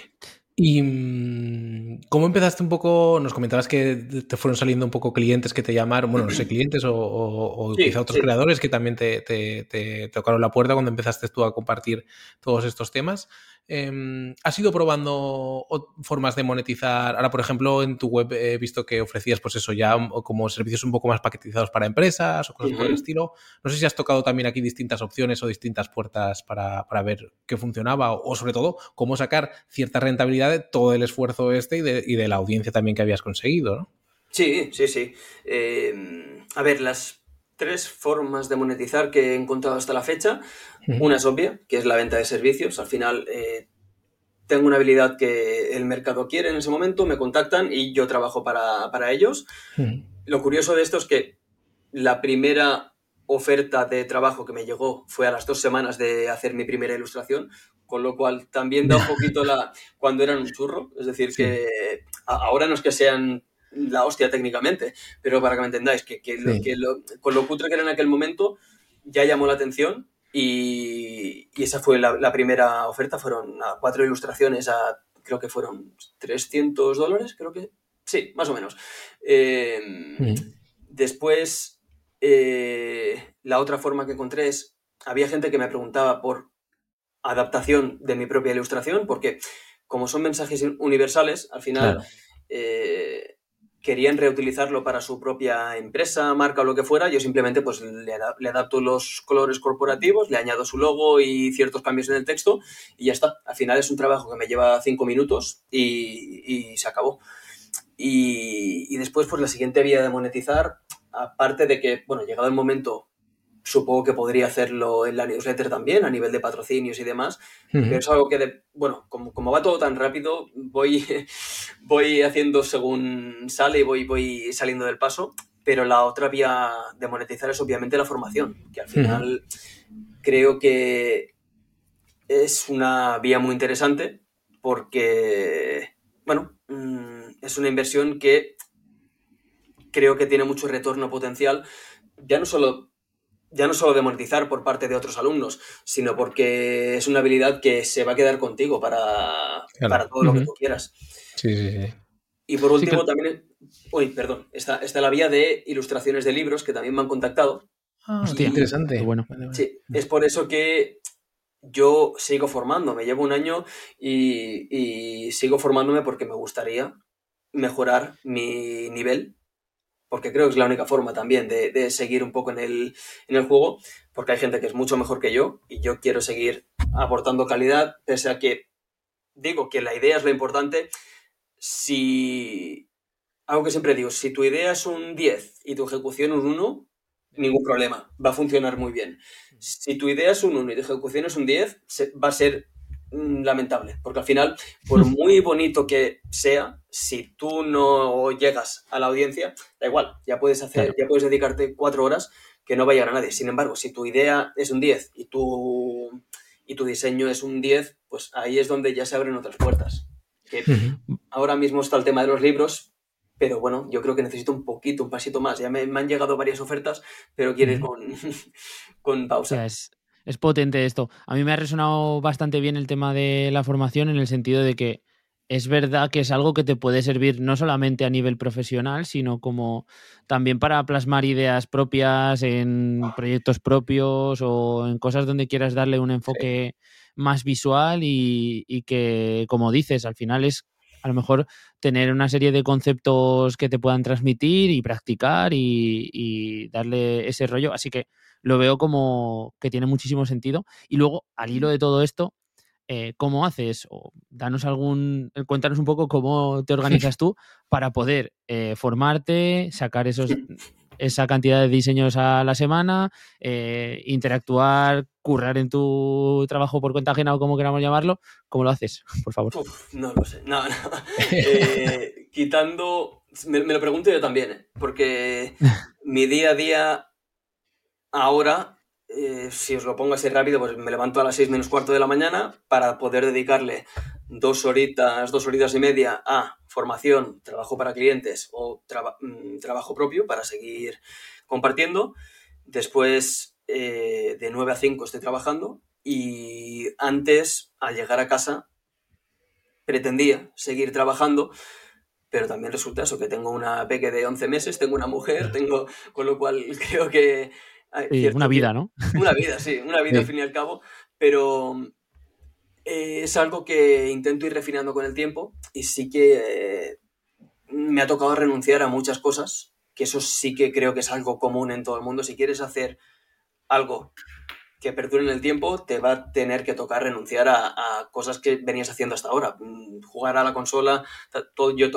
¿Y mm, cómo empezaste un poco? Nos comentabas que te fueron saliendo un poco clientes que te llamaron, bueno, no sé, clientes o, quizá otros creadores que también te, te, tocaron la puerta cuando empezaste tú a compartir todos estos temas. Em, ¿Has ido probando formas de monetizar? Ahora, por ejemplo, en tu web he visto que ofrecías, pues eso, ya como servicios un poco más paquetizados para empresas o cosas por el estilo. No sé si has tocado también aquí distintas opciones o distintas puertas para, ver qué funcionaba o, sobre todo, cómo sacar cierta rentabilidad de todo el esfuerzo este y de, la audiencia también que habías conseguido, ¿no? Sí, sí, sí. Em, a ver, las tres formas de monetizar que he encontrado hasta la fecha. Una es obvia, que es la venta de servicios. Al final eh, tengo una habilidad que el mercado quiere en ese momento, me contactan y yo trabajo para, ellos. Lo curioso de esto es que la primera oferta de trabajo que me llegó fue a las dos semanas de hacer mi primera ilustración, con lo cual también da un poquito la... cuando eran un churro, es decir, que ahora no es que sean la hostia técnicamente, pero para que me entendáis, que, con lo cutre que era en aquel momento, ya llamó la atención y, esa fue la, primera oferta, fueron cuatro ilustraciones a, creo que fueron 300 dólares, creo que, sí, más o menos. Em, después eh, la otra forma que encontré es, había gente que me preguntaba por adaptación de mi propia ilustración, porque como son mensajes universales, al final eh, querían reutilizarlo para su propia empresa, marca o lo que fuera, yo simplemente pues le, adapto los colores corporativos, le añado su logo y ciertos cambios en el texto y ya está. Al final es un trabajo que me lleva cinco minutos y, se acabó. Y, y, después pues la siguiente vía de monetizar, aparte de que, bueno, llegado el momento Supongo que podría hacerlo en la newsletter también, a nivel de patrocinios y demás. Pero es algo que, bueno, como, como, va todo tan rápido, voy, voy haciendo según sale y voy, voy saliendo del paso. Pero la otra vía de monetizar es obviamente la formación, que al final creo que es una vía muy interesante porque, bueno, mm, es una inversión que creo que tiene mucho retorno potencial, ya no solo ya no solo de monetizar por parte de otros alumnos, sino porque es una habilidad que se va a quedar contigo para, para todo lo que tú quieras. Sí, sí, sí. Y por último, también. Uy, perdón. Está, está la vía de ilustraciones de libros que también me han contactado. Ah, interesante. Bueno. Sí, es por eso que yo sigo formándome. Llevo un año y, y sigo formándome porque me gustaría mejorar mi nivel porque creo que es la única forma también de, seguir un poco en el, juego, porque hay gente que es mucho mejor que yo y yo quiero seguir aportando calidad, pese a que digo que la idea es lo importante. Si, algo que siempre digo, si tu idea es un 10 y tu ejecución un 1, ningún problema, va a funcionar muy bien. Si tu idea es un 1 y tu ejecución es un 10, va a ser Mm, lamentable, porque al final, por muy bonito que sea, si tú no llegas a la audiencia, da igual, ya puedes hacer, ya puedes dedicarte cuatro horas que no va a llegar a nadie. Sin embargo, si tu idea es un 10 y tu, y tu diseño es un 10, pues ahí es donde ya se abren otras puertas. Que ahora mismo está el tema de los libros, pero bueno, yo creo que necesito un poquito, un pasito más. Ya me, han llegado varias ofertas, pero quiero con, con pausa es potente esto. A mí me ha resonado bastante bien el tema de la formación en el sentido de que es verdad que es algo que te puede servir no solamente a nivel profesional, sino como también para plasmar ideas propias en proyectos propios o en cosas donde quieras darle un enfoque más visual y, que, como dices, al final es a lo mejor tener una serie de conceptos que te puedan transmitir y practicar y, y darle ese rollo. Así que lo veo como que tiene muchísimo sentido. Y luego, al hilo de todo esto, eh, ¿cómo haces? O danos algún, eh, cuéntanos un poco cómo te organizas tú para poder eh, formarte, sacar esos, esa cantidad de diseños a la semana, interactuar, currar en tu trabajo por cuenta ajena o como queramos llamarlo. ¿Cómo lo haces? Por favor. no lo sé. No, no. quitando. Me, me, lo pregunto yo también, porque mi día a día Ahora, eh, si os lo pongo así rápido, pues me levanto a las 6 menos cuarto de la mañana para poder dedicarle dos horitas, dos horitas y media a formación, trabajo para clientes o mm, trabajo propio para seguir compartiendo. Después, eh, de 9 a 5 estoy trabajando y antes, al llegar a casa, pretendía seguir trabajando, pero también resulta eso, que tengo una peque de 11 meses, tengo una mujer, tengo, con lo cual creo que una vida, ¿no? Una vida, sí, una vida al fin y al cabo, pero eh, es algo que intento ir refinando con el tiempo y sí que eh, me ha tocado renunciar a muchas cosas, que eso sí que creo que es algo común en todo el mundo. Si quieres hacer algo que perdure en el tiempo, te va a tener que tocar renunciar a, cosas que venías haciendo hasta ahora. Mm, jugar a la consola, todo, yo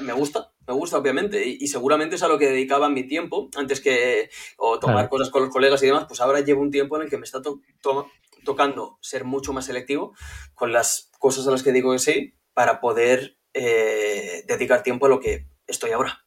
me gusta, me gusta obviamente, y, seguramente es a lo que dedicaba mi tiempo, antes que o tomar cosas con los colegas y demás, pues ahora llevo un tiempo en el que me está tocando ser mucho más selectivo con las cosas a las que digo que sí, para poder eh, dedicar tiempo a lo que estoy ahora.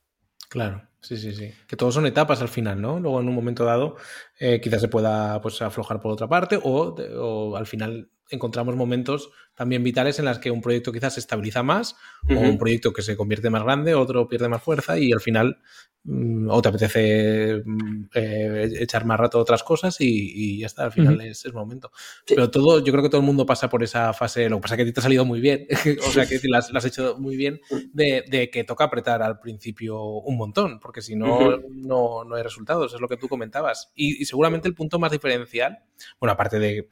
Claro, sí, sí, sí. Que todos son etapas al final, ¿no? Luego en un momento dado eh, quizás se pueda pues, aflojar por otra parte o, o al final encontramos momentos también vitales en las que un proyecto quizás se estabiliza más o un proyecto que se convierte más grande, otro pierde más fuerza y al final mm, o te apetece mm, eh, echar más rato otras cosas y, ya está, al final es el momento. Pero todo, yo creo que todo el mundo pasa por esa fase, lo que pasa es que a ti te ha salido muy bien, o sea que las, has hecho muy bien, de, que toca apretar al principio un montón, porque si no, no, no, hay resultados, es lo que tú comentabas. Y, seguramente el punto más diferencial, bueno, aparte de,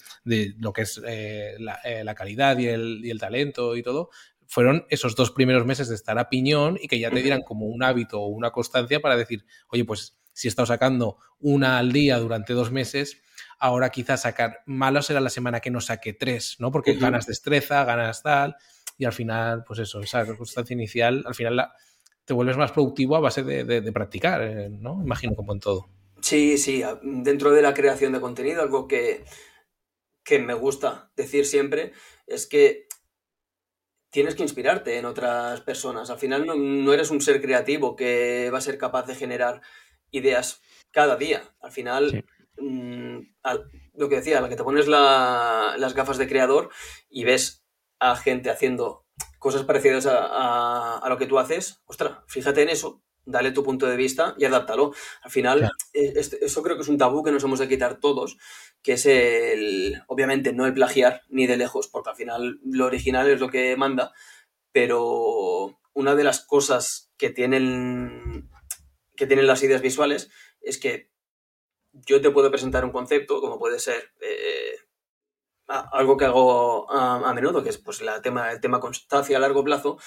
lo que es eh, la, eh, la calidad, y el, talento y todo, fueron esos dos primeros meses de estar a piñón y que ya te dieran como un hábito o una constancia para decir, oye, pues si he estado sacando una al día durante dos meses, ahora quizás sacar, malo será la semana que no saque tres, ¿no? Porque ganas destreza, ganas tal, y al final, pues eso, esa constancia inicial, al final te vuelves más productivo a base de, practicar, eh, ¿no? Imagino como en todo. Sí, sí, dentro de la creación de contenido, algo que, que me gusta decir siempre es que tienes que inspirarte en otras personas. Al final no, eres un ser creativo que va a ser capaz de generar ideas cada día. Al final, mm, lo que decía, la que te pones las gafas de creador y ves a gente haciendo cosas parecidas a, a lo que tú haces, ostras, fíjate en eso dale tu punto de vista y adáptalo. Al final, eh, eso creo que es un tabú que nos hemos de quitar todos, que es el, obviamente, no el plagiar ni de lejos, porque al final lo original es lo que manda, pero una de las cosas que tienen, que tienen las ideas visuales es que yo te puedo presentar un concepto, como puede ser eh, algo que hago a, menudo, que es pues, la tema, el tema constancia a largo plazo,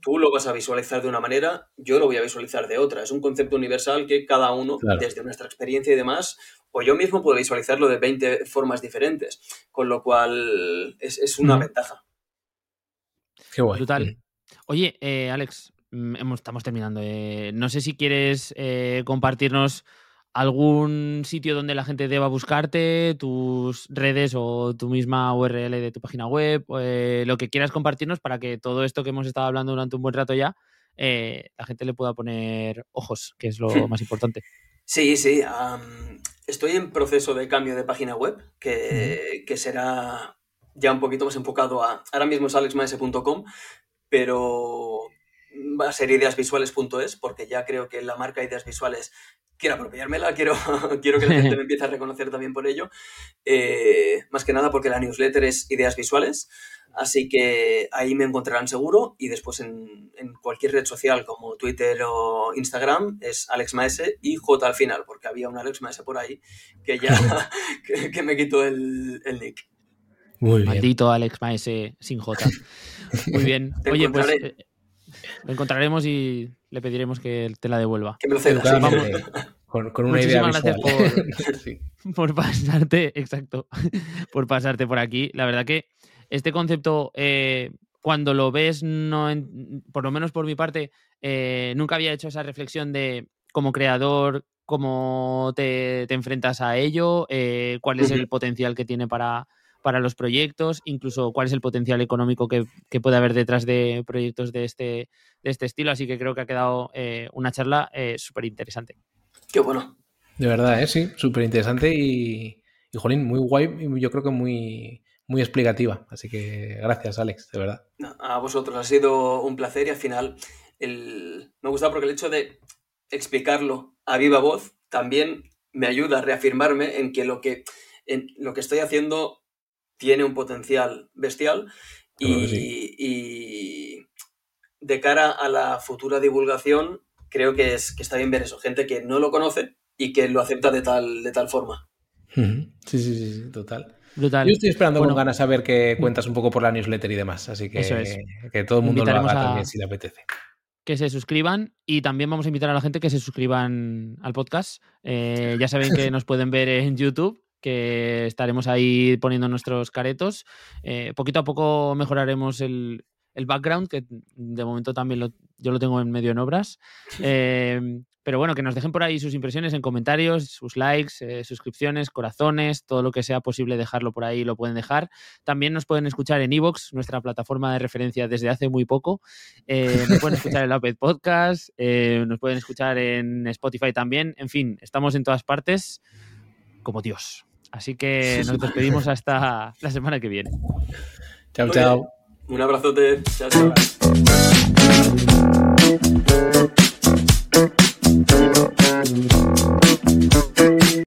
tú lo vas a visualizar de una manera, yo lo voy a visualizar de otra. Es un concepto universal que cada uno, desde nuestra experiencia y demás, o yo mismo puedo visualizarlo de 20 formas diferentes, con lo cual es, una ventaja. Qué guay. Total. Oye, eh, Alex, mm, estamos terminando. Eh, no sé si quieres eh, compartirnos algún sitio donde la gente deba buscarte, tus redes o tu misma URL de tu página web, eh, lo que quieras compartirnos para que todo esto que hemos estado hablando durante un buen rato ya, eh, la gente le pueda poner ojos, que es lo más importante. Sí, sí. estoy en proceso de cambio de página web, que, que, será ya un poquito más enfocado a... Ahora mismo es alexmaese.com, pero va a ser ideasvisuales.es, porque ya creo que la marca Ideas Visuales quiero apropiármela, quiero, quiero que la gente me empiece a reconocer también por ello. Eh, más que nada porque la newsletter es ideas visuales, así que ahí me encontrarán seguro y después en, cualquier red social como Twitter o Instagram es Alex Maese y J al final, porque había un Alex Maese por ahí que ya que, me quitó el, nick. Muy bien. Maldito Alex Maese sin J. Muy bien. Oye, pues eh, lo encontraremos y le pediremos que te la devuelva. Que me cedas. Con, una idea gracias por, pasarte, exacto, por pasarte por aquí. La verdad que este concepto, eh, cuando lo ves, no por lo menos por mi parte, eh, nunca había hecho esa reflexión de como creador, cómo te, enfrentas a ello, eh, cuál es el potencial que tiene para, para los proyectos, incluso cuál es el potencial económico que, puede haber detrás de proyectos de este, de este estilo. Así que creo que ha quedado eh, una charla eh, súper interesante. Qué bueno. De verdad, ¿eh? sí, súper interesante y, y, jolín, muy guay y yo creo que muy, muy explicativa. Así que gracias, Alex, de verdad. A vosotros, ha sido un placer y al final el... me gusta porque el hecho de explicarlo a viva voz también me ayuda a reafirmarme en que lo que, en lo que estoy haciendo tiene un potencial bestial y, de cara a la futura divulgación creo que, es, que está bien ver eso, gente que no lo conoce y que lo acepta de tal, de tal forma. Sí, sí, sí, total. Yo estoy esperando con ganas a ver que cuentas un poco por la newsletter y demás, así que, que todo el mundo lo haga también si le apetece. Que se suscriban y también vamos a invitar a la gente que se suscriban al podcast. Eh, ya saben que nos pueden ver en YouTube que estaremos ahí poniendo nuestros caretos. Eh, poquito a poco mejoraremos el, background, que de momento también yo lo tengo en medio en obras. Em, pero bueno, que nos dejen por ahí sus impresiones en comentarios, sus likes, eh, suscripciones, corazones, todo lo que sea posible dejarlo por ahí lo pueden dejar. También nos pueden escuchar en Evox, nuestra plataforma de referencia desde hace muy poco. Eh, nos pueden escuchar en la Podcast, nos pueden escuchar en Spotify también. En fin, estamos en todas partes como Dios. Así que nos despedimos hasta la semana que viene. Chao, chao. Un abrazote. Chao, chao.